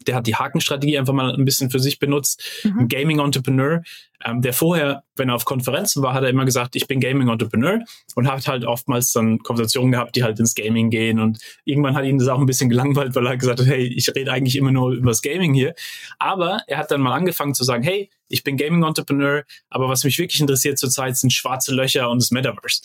der hat die Hakenstrategie einfach mal ein bisschen für sich benutzt. Mhm. Ein Gaming-Entrepreneur, ähm, der vorher, wenn er auf Konferenzen war, hat er immer gesagt, ich bin Gaming-Entrepreneur und hat halt oftmals dann Konversationen gehabt, die halt ins Gaming gehen und irgendwann hat ihn das auch ein bisschen gelangweilt, weil er gesagt hat, hey, ich rede eigentlich immer nur über das Gaming hier. Aber er hat dann mal angefangen zu sagen, hey, ich bin Gaming-Entrepreneur, aber was mich wirklich interessiert zurzeit sind schwarze Löcher und das Metaverse.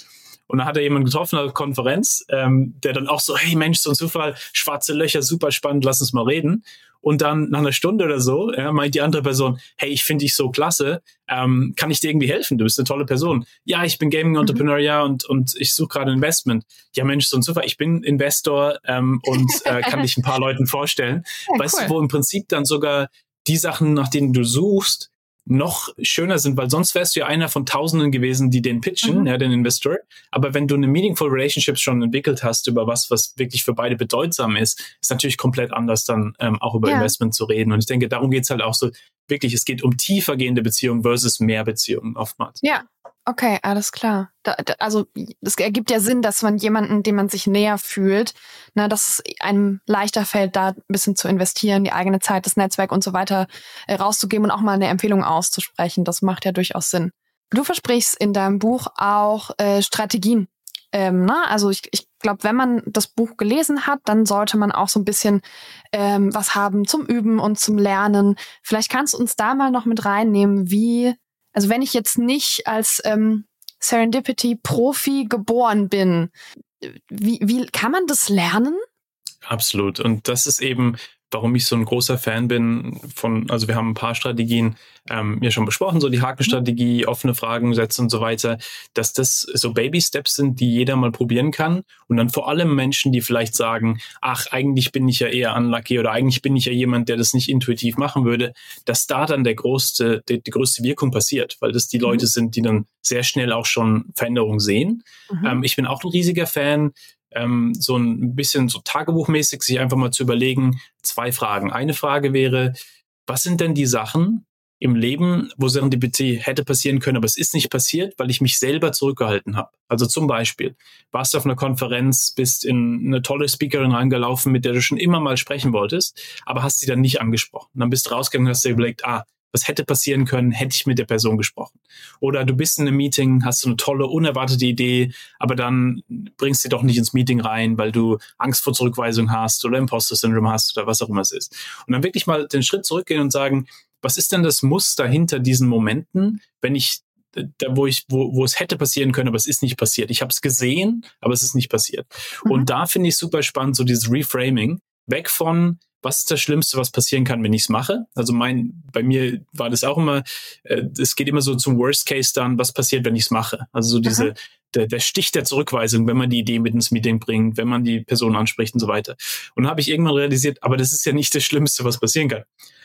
Und dann hat er jemanden getroffen auf der Konferenz, ähm, der dann auch so, hey Mensch, so ein Zufall, schwarze Löcher, super spannend, lass uns mal reden. Und dann nach einer Stunde oder so ja, meint die andere Person, hey, ich finde dich so klasse, ähm, kann ich dir irgendwie helfen? Du bist eine tolle Person. Ja, ich bin Gaming Entrepreneur, mhm. ja, und, und ich suche gerade Investment. Ja, Mensch, so ein Zufall, ich bin Investor ähm, und äh, kann dich ein paar <laughs> Leuten vorstellen. Ja, weißt cool. du, wo im Prinzip dann sogar die Sachen, nach denen du suchst, noch schöner sind, weil sonst wärst du ja einer von Tausenden gewesen, die den pitchen, mhm. ja, den Investor. Aber wenn du eine meaningful Relationship schon entwickelt hast über was, was wirklich für beide bedeutsam ist, ist natürlich komplett anders dann ähm, auch über ja. Investment zu reden. Und ich denke, darum geht's halt auch so wirklich, es geht um tiefergehende Beziehungen versus mehr Beziehungen oftmals. Ja, Okay, alles klar. Da, da, also es ergibt ja Sinn, dass man jemanden, dem man sich näher fühlt, na, ne, dass es einem leichter fällt, da ein bisschen zu investieren, die eigene Zeit, das Netzwerk und so weiter äh, rauszugeben und auch mal eine Empfehlung auszusprechen. Das macht ja durchaus Sinn. Du versprichst in deinem Buch auch äh, Strategien. Ähm, na, ne? also ich, ich glaube, wenn man das Buch gelesen hat, dann sollte man auch so ein bisschen ähm, was haben zum Üben und zum Lernen. Vielleicht kannst du uns da mal noch mit reinnehmen, wie also wenn ich jetzt nicht als ähm, Serendipity-Profi geboren bin, wie, wie kann man das lernen? Absolut. Und das ist eben warum ich so ein großer Fan bin von, also wir haben ein paar Strategien ähm, ja schon besprochen, so die Hakenstrategie, offene Fragen setzen und so weiter, dass das so Baby-Steps sind, die jeder mal probieren kann und dann vor allem Menschen, die vielleicht sagen, ach, eigentlich bin ich ja eher unlucky oder eigentlich bin ich ja jemand, der das nicht intuitiv machen würde, dass da dann der größte, die, die größte Wirkung passiert, weil das die mhm. Leute sind, die dann sehr schnell auch schon Veränderungen sehen. Mhm. Ähm, ich bin auch ein riesiger Fan ähm, so ein bisschen so tagebuchmäßig sich einfach mal zu überlegen, zwei Fragen. Eine Frage wäre, was sind denn die Sachen im Leben, wo Serendipity hätte passieren können, aber es ist nicht passiert, weil ich mich selber zurückgehalten habe. Also zum Beispiel, warst du auf einer Konferenz, bist in eine tolle Speakerin reingelaufen, mit der du schon immer mal sprechen wolltest, aber hast sie dann nicht angesprochen. dann bist du rausgegangen und hast dir überlegt, ah, was hätte passieren können, hätte ich mit der Person gesprochen. Oder du bist in einem Meeting, hast du eine tolle, unerwartete Idee, aber dann bringst du doch nicht ins Meeting rein, weil du Angst vor Zurückweisung hast oder Imposter-Syndrom hast oder was auch immer es ist. Und dann wirklich mal den Schritt zurückgehen und sagen, was ist denn das Muster hinter diesen Momenten, wenn ich da, wo ich, wo, wo es hätte passieren können, aber es ist nicht passiert. Ich habe es gesehen, aber es ist nicht passiert. Mhm. Und da finde ich super spannend, so dieses Reframing, weg von was ist das Schlimmste, was passieren kann, wenn ich es mache? Also mein, bei mir war das auch immer, äh, es geht immer so zum Worst Case dann, was passiert, wenn ich es mache? Also so diese, der, der Stich der Zurückweisung, wenn man die Idee mit ins Meeting bringt, wenn man die Person anspricht und so weiter. Und habe ich irgendwann realisiert, aber das ist ja nicht das Schlimmste, was passieren kann.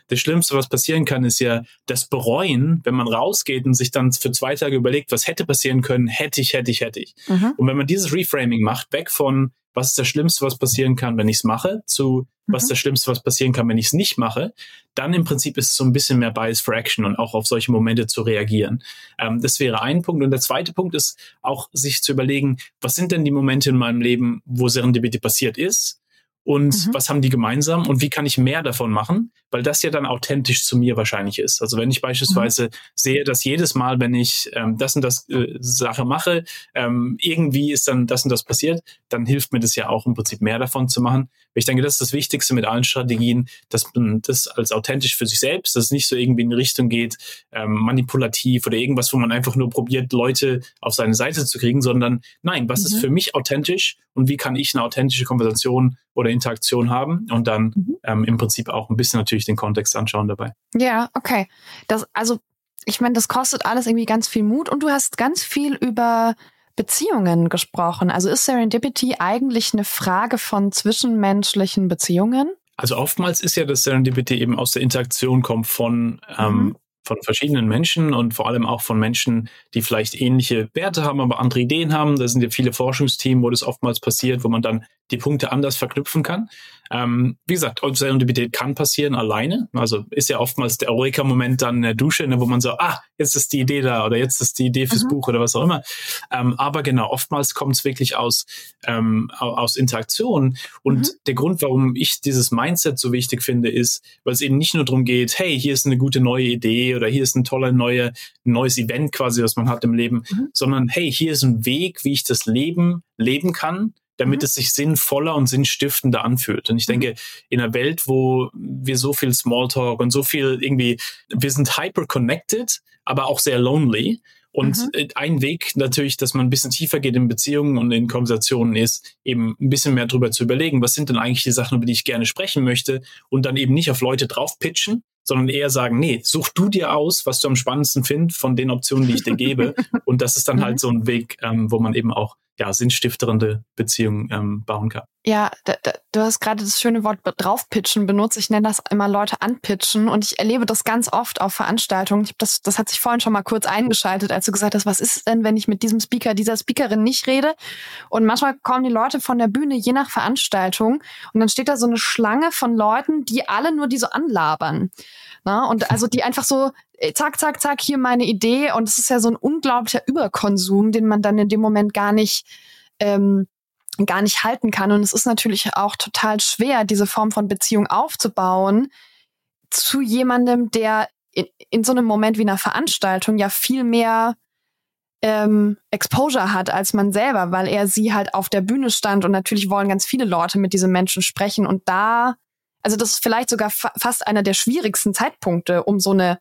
Das Schlimmste, was passieren kann, ist ja das Bereuen, wenn man rausgeht und sich dann für zwei Tage überlegt, was hätte passieren können, hätte ich, hätte ich, hätte ich. Mhm. Und wenn man dieses Reframing macht, weg von, was ist das Schlimmste, was passieren kann, wenn ich es mache, zu was ist mhm. das Schlimmste, was passieren kann, wenn ich es nicht mache, dann im Prinzip ist es so ein bisschen mehr Bias for Action und auch auf solche Momente zu reagieren. Ähm, das wäre ein Punkt. Und der zweite Punkt ist auch, sich zu überlegen, was sind denn die Momente in meinem Leben, wo Serendipity passiert ist? Und mhm. was haben die gemeinsam und wie kann ich mehr davon machen, weil das ja dann authentisch zu mir wahrscheinlich ist. Also wenn ich beispielsweise mhm. sehe, dass jedes Mal, wenn ich ähm, das und das äh, Sache mache, ähm, irgendwie ist dann das und das passiert, dann hilft mir das ja auch im Prinzip mehr davon zu machen. Ich denke, das ist das Wichtigste mit allen Strategien, dass man das als authentisch für sich selbst, dass es nicht so irgendwie in die Richtung geht, ähm, manipulativ oder irgendwas, wo man einfach nur probiert, Leute auf seine Seite zu kriegen, sondern nein, was mhm. ist für mich authentisch und wie kann ich eine authentische Konversation oder Interaktion haben und dann mhm. ähm, im Prinzip auch ein bisschen natürlich den Kontext anschauen dabei. Ja, okay. Das, also ich meine, das kostet alles irgendwie ganz viel Mut und du hast ganz viel über Beziehungen gesprochen. Also ist Serendipity eigentlich eine Frage von zwischenmenschlichen Beziehungen? Also oftmals ist ja das Serendipity eben aus der Interaktion kommt von ähm, mhm von verschiedenen Menschen und vor allem auch von Menschen, die vielleicht ähnliche Werte haben, aber andere Ideen haben. Da sind ja viele Forschungsteams, wo das oftmals passiert, wo man dann die Punkte anders verknüpfen kann. Ähm, wie gesagt, Serendipität kann passieren alleine. Also ist ja oftmals der Eureka-Moment dann in der Dusche, ne, wo man so, ah, jetzt ist die Idee da oder jetzt ist die Idee fürs mhm. Buch oder was auch immer. Ähm, aber genau, oftmals kommt es wirklich aus, ähm, aus Interaktion. Und mhm. der Grund, warum ich dieses Mindset so wichtig finde, ist, weil es eben nicht nur darum geht, hey, hier ist eine gute neue Idee oder hier ist ein toller neue, neues Event quasi, was man hat im Leben, mhm. sondern hey, hier ist ein Weg, wie ich das Leben leben kann damit mhm. es sich sinnvoller und sinnstiftender anfühlt. Und ich denke, mhm. in einer Welt, wo wir so viel Smalltalk und so viel irgendwie, wir sind hyper connected, aber auch sehr lonely. Und mhm. Äh, ein Weg natürlich, dass man ein bisschen tiefer geht in Beziehungen und in Konversationen ist, eben ein bisschen mehr drüber zu überlegen, was sind denn eigentlich die Sachen, über die ich gerne sprechen möchte und dann eben nicht auf Leute drauf pitchen, sondern eher sagen, nee, such du dir aus, was du am spannendsten findest von den Optionen, die ich dir gebe. <laughs> und das ist dann halt mhm. so ein Weg, ähm, wo man eben auch ja, sinnstiftende Beziehungen ähm, bauen kann. Ja, da, da, du hast gerade das schöne Wort draufpitchen benutzt. Ich nenne das immer Leute anpitchen und ich erlebe das ganz oft auf Veranstaltungen. Ich das, das hat sich vorhin schon mal kurz eingeschaltet, als du gesagt hast, was ist denn, wenn ich mit diesem Speaker, dieser Speakerin nicht rede? Und manchmal kommen die Leute von der Bühne je nach Veranstaltung und dann steht da so eine Schlange von Leuten, die alle nur die so anlabern. Na, und <laughs> also die einfach so, äh, zack, zack, zack, hier meine Idee. Und es ist ja so ein unglaublicher Überkonsum, den man dann in dem Moment gar nicht, ähm, gar nicht halten kann. Und es ist natürlich auch total schwer, diese Form von Beziehung aufzubauen zu jemandem, der in, in so einem Moment wie einer Veranstaltung ja viel mehr ähm, Exposure hat als man selber, weil er sie halt auf der Bühne stand und natürlich wollen ganz viele Leute mit diesen Menschen sprechen und da also das ist vielleicht sogar fa fast einer der schwierigsten Zeitpunkte, um so eine,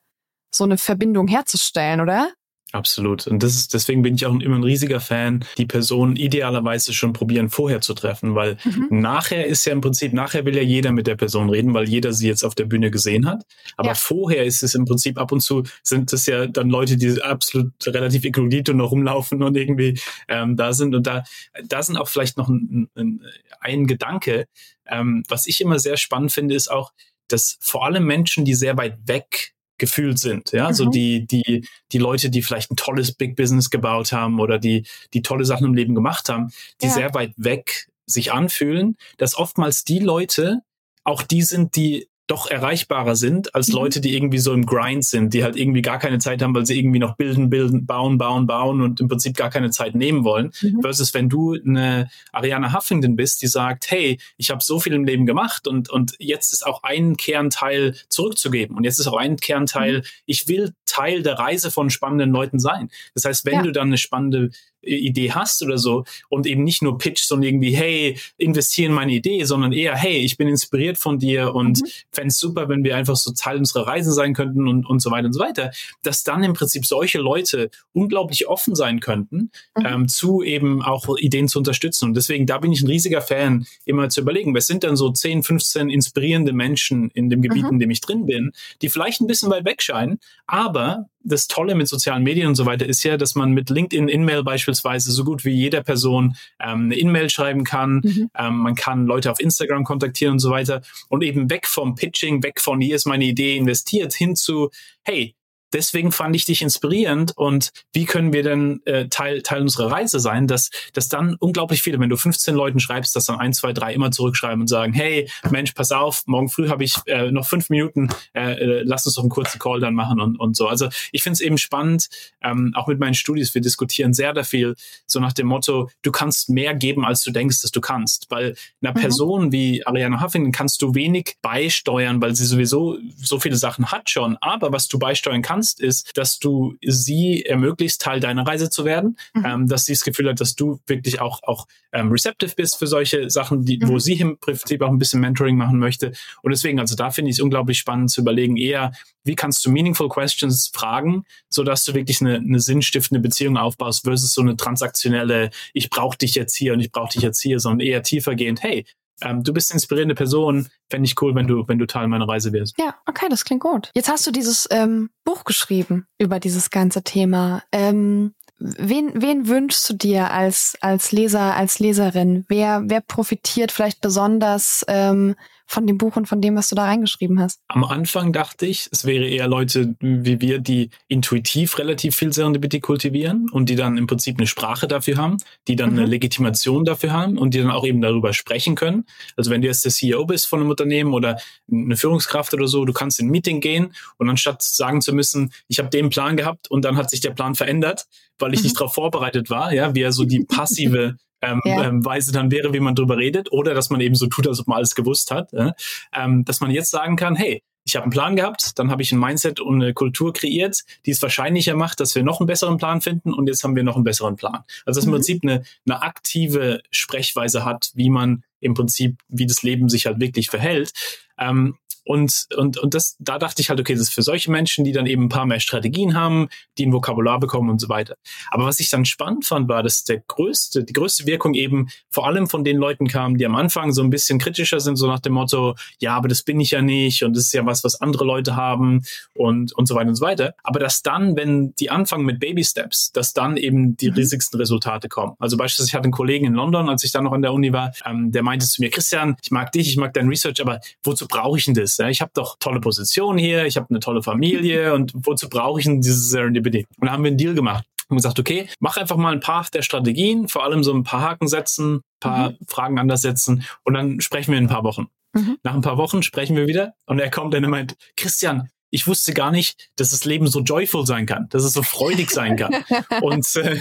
so eine Verbindung herzustellen, oder? Absolut. Und das ist, deswegen bin ich auch immer ein riesiger Fan, die Person idealerweise schon probieren, vorher zu treffen, weil mhm. nachher ist ja im Prinzip, nachher will ja jeder mit der Person reden, weil jeder sie jetzt auf der Bühne gesehen hat. Aber ja. vorher ist es im Prinzip ab und zu sind das ja dann Leute, die absolut relativ inkludiert noch rumlaufen und irgendwie ähm, da sind. Und da, da sind auch vielleicht noch ein, ein, ein Gedanke, ähm, was ich immer sehr spannend finde, ist auch, dass vor allem Menschen, die sehr weit weg gefühlt sind, ja, mhm. so die, die, die Leute, die vielleicht ein tolles Big Business gebaut haben oder die, die tolle Sachen im Leben gemacht haben, die ja. sehr weit weg sich anfühlen, dass oftmals die Leute auch die sind, die doch erreichbarer sind als mhm. Leute, die irgendwie so im Grind sind, die halt irgendwie gar keine Zeit haben, weil sie irgendwie noch bilden, bilden, bauen, bauen, bauen und im Prinzip gar keine Zeit nehmen wollen. Mhm. Versus wenn du eine Ariana Huffington bist, die sagt, hey, ich habe so viel im Leben gemacht und, und jetzt ist auch ein Kernteil zurückzugeben. Und jetzt ist auch ein Kernteil, mhm. ich will Teil der Reise von spannenden Leuten sein. Das heißt, wenn ja. du dann eine spannende Idee hast oder so und eben nicht nur pitch, sondern irgendwie, hey, investieren in meine Idee, sondern eher, hey, ich bin inspiriert von dir und mhm. fände es super, wenn wir einfach so Teil unserer Reise sein könnten und, und so weiter und so weiter, dass dann im Prinzip solche Leute unglaublich offen sein könnten, mhm. ähm, zu eben auch Ideen zu unterstützen. Und deswegen, da bin ich ein riesiger Fan, immer zu überlegen, was sind denn so 10, 15 inspirierende Menschen in dem Gebiet, mhm. in dem ich drin bin, die vielleicht ein bisschen weit weg scheinen, aber das Tolle mit sozialen Medien und so weiter ist ja, dass man mit LinkedIn In-Mail beispielsweise so gut wie jeder Person ähm, eine In-Mail schreiben kann. Mhm. Ähm, man kann Leute auf Instagram kontaktieren und so weiter. Und eben weg vom Pitching, weg von hier ist meine Idee investiert, hin zu, hey, deswegen fand ich dich inspirierend und wie können wir denn äh, Teil, Teil unserer Reise sein, dass, dass dann unglaublich viele, wenn du 15 Leuten schreibst, dass dann ein, zwei, drei immer zurückschreiben und sagen, hey, Mensch, pass auf, morgen früh habe ich äh, noch fünf Minuten, äh, äh, lass uns doch einen kurzen Call dann machen und, und so. Also ich finde es eben spannend, ähm, auch mit meinen Studis, wir diskutieren sehr, sehr viel so nach dem Motto, du kannst mehr geben, als du denkst, dass du kannst. Weil einer mhm. Person wie Ariana Huffington kannst du wenig beisteuern, weil sie sowieso so viele Sachen hat schon. Aber was du beisteuern kannst, kannst, ist, dass du sie ermöglicht, Teil deiner Reise zu werden, mhm. ähm, dass sie das Gefühl hat, dass du wirklich auch, auch ähm, receptive bist für solche Sachen, die, mhm. wo sie im Prinzip auch ein bisschen Mentoring machen möchte. Und deswegen, also da finde ich es unglaublich spannend zu überlegen, eher, wie kannst du meaningful questions fragen, so dass du wirklich eine, eine sinnstiftende Beziehung aufbaust versus so eine transaktionelle, ich brauche dich jetzt hier und ich brauche dich jetzt hier, sondern eher tiefergehend, hey, ähm, du bist eine inspirierende Person. Fände ich cool, wenn du, wenn du Teil meiner Reise wärst. Ja, okay, das klingt gut. Jetzt hast du dieses ähm, Buch geschrieben über dieses ganze Thema. Ähm, wen, wen wünschst du dir als, als Leser, als Leserin? Wer, wer profitiert vielleicht besonders ähm, von dem Buch und von dem, was du da reingeschrieben hast? Am Anfang dachte ich, es wäre eher Leute wie wir, die intuitiv relativ viel Serendipity kultivieren und die dann im Prinzip eine Sprache dafür haben, die dann mhm. eine Legitimation dafür haben und die dann auch eben darüber sprechen können. Also wenn du jetzt der CEO bist von einem Unternehmen oder eine Führungskraft oder so, du kannst in ein Meeting gehen und anstatt sagen zu müssen, ich habe den Plan gehabt und dann hat sich der Plan verändert, weil ich mhm. nicht darauf vorbereitet war, ja, wie er so die <laughs> passive ähm, ja. ähm, Weise dann wäre, wie man drüber redet, oder dass man eben so tut, als ob man alles gewusst hat, ja? ähm, dass man jetzt sagen kann, hey, ich habe einen Plan gehabt, dann habe ich ein Mindset und eine Kultur kreiert, die es wahrscheinlicher macht, dass wir noch einen besseren Plan finden und jetzt haben wir noch einen besseren Plan. Also dass mhm. im Prinzip eine, eine aktive Sprechweise hat, wie man im Prinzip, wie das Leben sich halt wirklich verhält. Ähm, und, und, und das, da dachte ich halt, okay, das ist für solche Menschen, die dann eben ein paar mehr Strategien haben, die ein Vokabular bekommen und so weiter. Aber was ich dann spannend fand, war, dass der größte, die größte Wirkung eben vor allem von den Leuten kam, die am Anfang so ein bisschen kritischer sind, so nach dem Motto, ja, aber das bin ich ja nicht und das ist ja was, was andere Leute haben und, und so weiter und so weiter. Aber dass dann, wenn die anfangen mit Baby Steps, dass dann eben die mhm. riesigsten Resultate kommen. Also beispielsweise, ich hatte einen Kollegen in London, als ich dann noch an der Uni war, ähm, der meinte zu mir, Christian, ich mag dich, ich mag dein Research, aber wozu brauche ich denn das? Ist. Ja? Ich habe doch tolle Position hier, ich habe eine tolle Familie <laughs> und wozu brauche ich denn dieses Serendipity? Und da haben wir einen Deal gemacht und gesagt, okay, mach einfach mal ein paar der Strategien, vor allem so ein paar Haken setzen, ein paar mhm. Fragen anders setzen und dann sprechen wir in ein paar Wochen. Mhm. Nach ein paar Wochen sprechen wir wieder und er kommt dann und meint, Christian, ich wusste gar nicht, dass das Leben so joyful sein kann, dass es so freudig sein kann. <laughs> und, äh,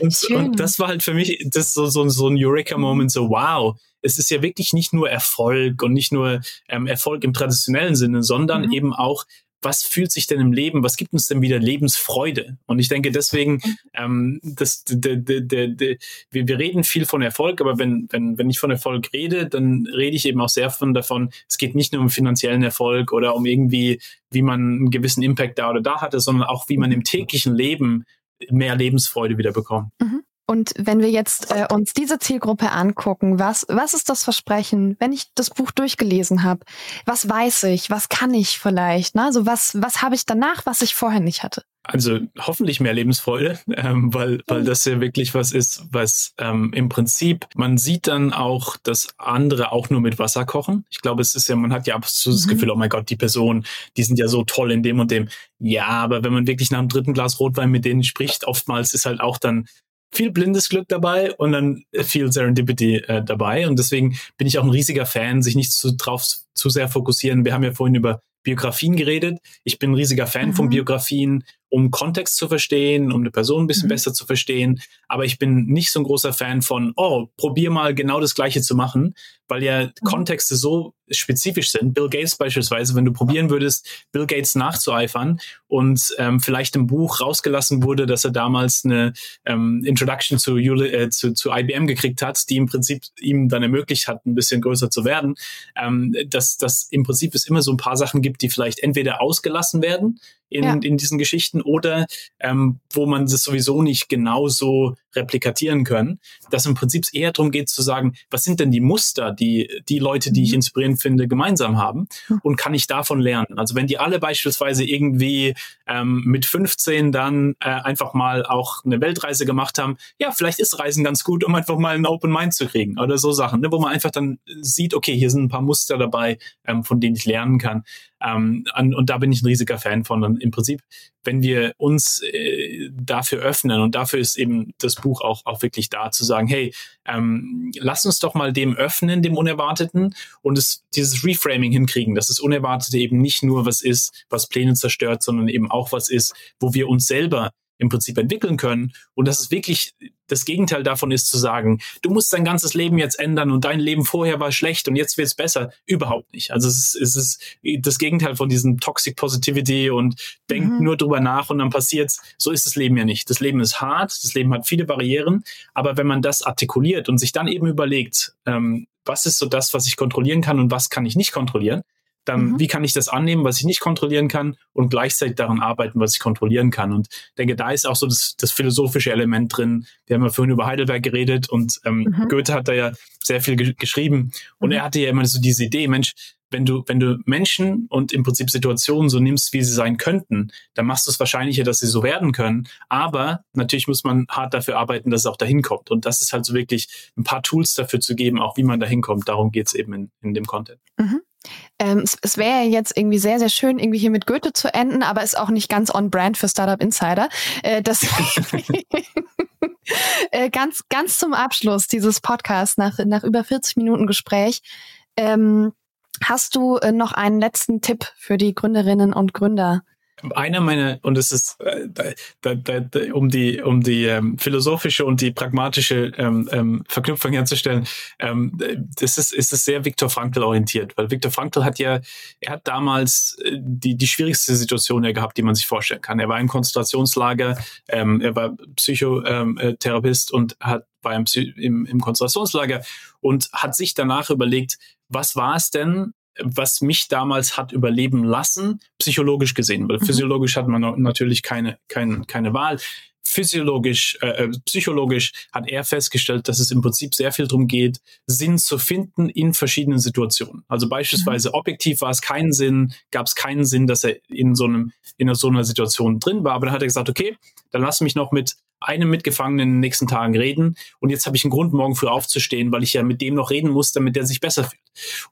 und, und, das war halt für mich das so, so, so ein Eureka-Moment, so wow, es ist ja wirklich nicht nur Erfolg und nicht nur ähm, Erfolg im traditionellen Sinne, sondern mhm. eben auch was fühlt sich denn im Leben, was gibt uns denn wieder Lebensfreude? Und ich denke deswegen, mhm. ähm, das, de, de, de, de, wir, wir reden viel von Erfolg, aber wenn, wenn, wenn ich von Erfolg rede, dann rede ich eben auch sehr von davon, es geht nicht nur um finanziellen Erfolg oder um irgendwie, wie man einen gewissen Impact da oder da hatte, sondern auch, wie man im täglichen Leben mehr Lebensfreude wieder bekommt. Mhm. Und wenn wir jetzt äh, uns diese Zielgruppe angucken, was, was ist das Versprechen, wenn ich das Buch durchgelesen habe? Was weiß ich? Was kann ich vielleicht? Ne? Also was, was habe ich danach, was ich vorher nicht hatte? Also hoffentlich mehr Lebensfreude, <laughs> ähm, weil, weil mhm. das ja wirklich was ist, was ähm, im Prinzip, man sieht dann auch, dass andere auch nur mit Wasser kochen. Ich glaube, es ist ja, man hat ja absolut das mhm. Gefühl, oh mein Gott, die Person, die sind ja so toll in dem und dem. Ja, aber wenn man wirklich nach dem dritten Glas Rotwein mit denen spricht, oftmals ist halt auch dann viel blindes Glück dabei und dann viel Serendipity äh, dabei. Und deswegen bin ich auch ein riesiger Fan, sich nicht zu, drauf zu sehr fokussieren. Wir haben ja vorhin über Biografien geredet. Ich bin ein riesiger Fan mhm. von Biografien, um Kontext zu verstehen, um eine Person ein bisschen mhm. besser zu verstehen. Aber ich bin nicht so ein großer Fan von, oh, probier mal genau das Gleiche zu machen, weil ja mhm. Kontexte so spezifisch sind. Bill Gates beispielsweise, wenn du probieren würdest, Bill Gates nachzueifern und ähm, vielleicht im Buch rausgelassen wurde, dass er damals eine ähm, Introduction zu, äh, zu, zu IBM gekriegt hat, die im Prinzip ihm dann ermöglicht hat, ein bisschen größer zu werden, ähm, dass, dass im Prinzip es immer so ein paar Sachen gibt, die vielleicht entweder ausgelassen werden in, ja. in diesen Geschichten oder ähm, wo man das sowieso nicht genauso replikatieren können, dass im Prinzip eher darum geht zu sagen, was sind denn die Muster, die die Leute, die ich mhm. inspirierend finde, gemeinsam haben hm. und kann ich davon lernen? Also wenn die alle beispielsweise irgendwie ähm, mit 15 dann äh, einfach mal auch eine Weltreise gemacht haben, ja, vielleicht ist Reisen ganz gut, um einfach mal einen Open Mind zu kriegen oder so Sachen, ne, wo man einfach dann sieht, okay, hier sind ein paar Muster dabei, ähm, von denen ich lernen kann. Ähm, an, und da bin ich ein riesiger Fan von. Und im Prinzip, wenn wir uns äh, dafür öffnen, und dafür ist eben das Buch auch, auch wirklich da, zu sagen, hey, ähm, lass uns doch mal dem öffnen, dem Unerwarteten, und es, dieses Reframing hinkriegen, dass das Unerwartete eben nicht nur was ist, was Pläne zerstört, sondern eben auch was ist, wo wir uns selber im Prinzip entwickeln können. Und dass es wirklich das Gegenteil davon ist zu sagen, du musst dein ganzes Leben jetzt ändern und dein Leben vorher war schlecht und jetzt wird es besser. Überhaupt nicht. Also es ist, es ist das Gegenteil von diesem Toxic Positivity und denk mhm. nur drüber nach und dann passiert's. So ist das Leben ja nicht. Das Leben ist hart, das Leben hat viele Barrieren, aber wenn man das artikuliert und sich dann eben überlegt, ähm, was ist so das, was ich kontrollieren kann und was kann ich nicht kontrollieren, dann mhm. wie kann ich das annehmen, was ich nicht kontrollieren kann und gleichzeitig daran arbeiten, was ich kontrollieren kann. Und denke, da ist auch so das, das philosophische Element drin. Wir haben ja vorhin über Heidelberg geredet und ähm, mhm. Goethe hat da ja sehr viel ge geschrieben und mhm. er hatte ja immer so diese Idee, Mensch, wenn du, wenn du Menschen und im Prinzip Situationen so nimmst, wie sie sein könnten, dann machst du es wahrscheinlicher, dass sie so werden können. Aber natürlich muss man hart dafür arbeiten, dass es auch dahin kommt. Und das ist halt so wirklich ein paar Tools dafür zu geben, auch wie man dahin kommt. Darum geht's eben in, in dem Content. Mhm. Ähm, es, es wäre jetzt irgendwie sehr, sehr schön, irgendwie hier mit Goethe zu enden, aber ist auch nicht ganz on brand für Startup Insider. Äh, <laughs> äh, ganz, ganz zum Abschluss dieses Podcasts nach, nach über 40 Minuten Gespräch. Ähm, hast du äh, noch einen letzten Tipp für die Gründerinnen und Gründer einer meiner, und es ist, äh, da, da, da, um die, um die ähm, philosophische und die pragmatische ähm, ähm, Verknüpfung herzustellen, ähm, das ist, ist es sehr Viktor Frankl orientiert, weil Viktor Frankl hat ja, er hat damals äh, die, die schwierigste Situation ja gehabt, die man sich vorstellen kann. Er war im Konzentrationslager, ähm, er war Psychotherapist und hat war im, im, im Konzentrationslager und hat sich danach überlegt, was war es denn, was mich damals hat überleben lassen, psychologisch gesehen, weil mhm. physiologisch hat man natürlich keine, keine, keine Wahl. Physiologisch, äh, äh, psychologisch hat er festgestellt, dass es im Prinzip sehr viel darum geht, Sinn zu finden in verschiedenen Situationen. Also beispielsweise mhm. objektiv war es keinen Sinn, gab es keinen Sinn, dass er in so einem in so einer Situation drin war. Aber dann hat er gesagt, okay, dann lass mich noch mit einem Mitgefangenen in den nächsten Tagen reden und jetzt habe ich einen Grund, morgen früh aufzustehen, weil ich ja mit dem noch reden muss, damit der sich besser fühlt.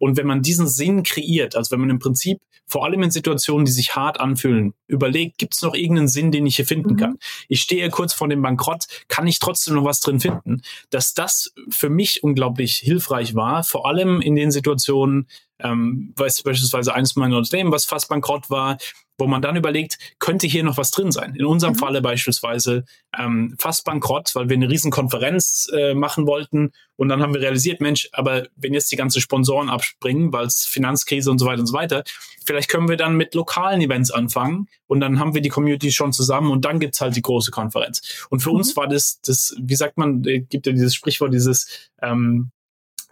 Und wenn man diesen Sinn kreiert, also wenn man im Prinzip vor allem in Situationen, die sich hart anfühlen, überlegt, gibt es noch irgendeinen Sinn, den ich hier finden mhm. kann? Ich stehe kurz vor dem Bankrott, kann ich trotzdem noch was drin finden? Dass das für mich unglaublich hilfreich war, vor allem in den Situationen, ähm, beispielsweise eines meiner Unternehmen, was fast bankrott war, wo man dann überlegt, könnte hier noch was drin sein? In unserem mhm. Falle beispielsweise ähm, fast bankrott, weil wir eine riesen Konferenz äh, machen wollten und dann haben wir realisiert, Mensch, aber wenn jetzt die ganzen Sponsoren abspringen, weil es Finanzkrise und so weiter und so weiter, vielleicht können wir dann mit lokalen Events anfangen und dann haben wir die Community schon zusammen und dann gibt's halt die große Konferenz. Und für mhm. uns war das, das, wie sagt man, äh, gibt ja dieses Sprichwort, dieses ähm,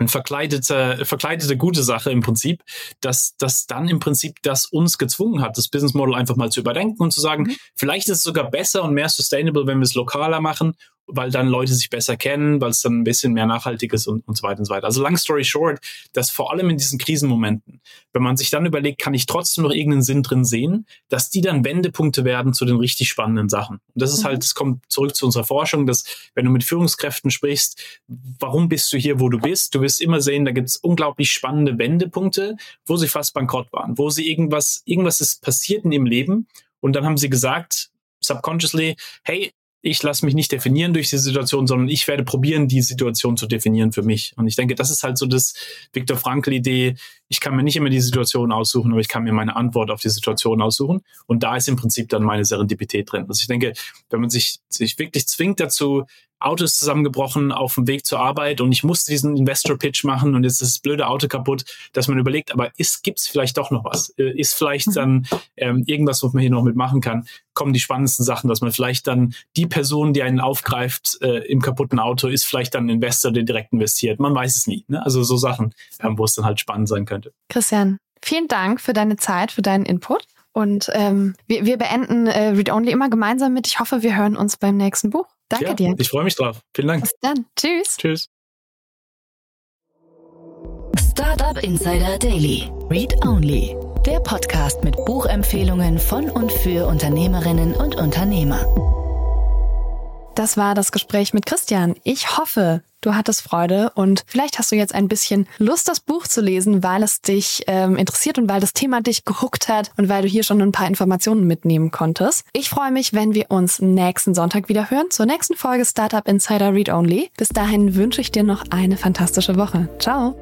eine verkleidete, verkleidete gute Sache im Prinzip, dass das dann im Prinzip das uns gezwungen hat, das Business Model einfach mal zu überdenken und zu sagen, mhm. vielleicht ist es sogar besser und mehr sustainable, wenn wir es lokaler machen weil dann Leute sich besser kennen, weil es dann ein bisschen mehr nachhaltig ist und, und so weiter und so weiter. Also long story short, dass vor allem in diesen Krisenmomenten, wenn man sich dann überlegt, kann ich trotzdem noch irgendeinen Sinn drin sehen, dass die dann Wendepunkte werden zu den richtig spannenden Sachen. Und das ist halt, es kommt zurück zu unserer Forschung, dass wenn du mit Führungskräften sprichst, warum bist du hier, wo du bist? Du wirst immer sehen, da gibt es unglaublich spannende Wendepunkte, wo sie fast bankrott waren, wo sie irgendwas, irgendwas ist passiert in ihrem Leben und dann haben sie gesagt, subconsciously, hey, ich lasse mich nicht definieren durch die Situation, sondern ich werde probieren, die Situation zu definieren für mich. Und ich denke, das ist halt so das Viktor Frankl-Idee. Ich kann mir nicht immer die Situation aussuchen, aber ich kann mir meine Antwort auf die Situation aussuchen. Und da ist im Prinzip dann meine Serendipität drin. Also ich denke, wenn man sich, sich wirklich zwingt dazu, Autos zusammengebrochen auf dem Weg zur Arbeit und ich musste diesen Investor-Pitch machen und jetzt ist das blöde Auto kaputt, dass man überlegt, aber ist, gibt's vielleicht doch noch was? Äh, ist vielleicht mhm. dann ähm, irgendwas, was man hier noch mitmachen kann? Kommen die spannendsten Sachen, dass man vielleicht dann die Person, die einen aufgreift äh, im kaputten Auto, ist vielleicht dann ein Investor, der direkt investiert. Man weiß es nie. Ne? Also so Sachen, ähm, wo es dann halt spannend sein könnte. Christian, vielen Dank für deine Zeit, für deinen Input. Und ähm, wir, wir beenden äh, Read Only immer gemeinsam mit. Ich hoffe, wir hören uns beim nächsten Buch. Danke ja, dir. Ich freue mich drauf. Vielen Dank. Bis dann. Tschüss. Tschüss. Startup Insider Daily. Read Only. Der Podcast mit Buchempfehlungen von und für Unternehmerinnen und Unternehmer. Das war das Gespräch mit Christian. Ich hoffe, du hattest Freude und vielleicht hast du jetzt ein bisschen Lust, das Buch zu lesen, weil es dich ähm, interessiert und weil das Thema dich gehuckt hat und weil du hier schon ein paar Informationen mitnehmen konntest. Ich freue mich, wenn wir uns nächsten Sonntag wieder hören zur nächsten Folge Startup Insider Read Only. Bis dahin wünsche ich dir noch eine fantastische Woche. Ciao!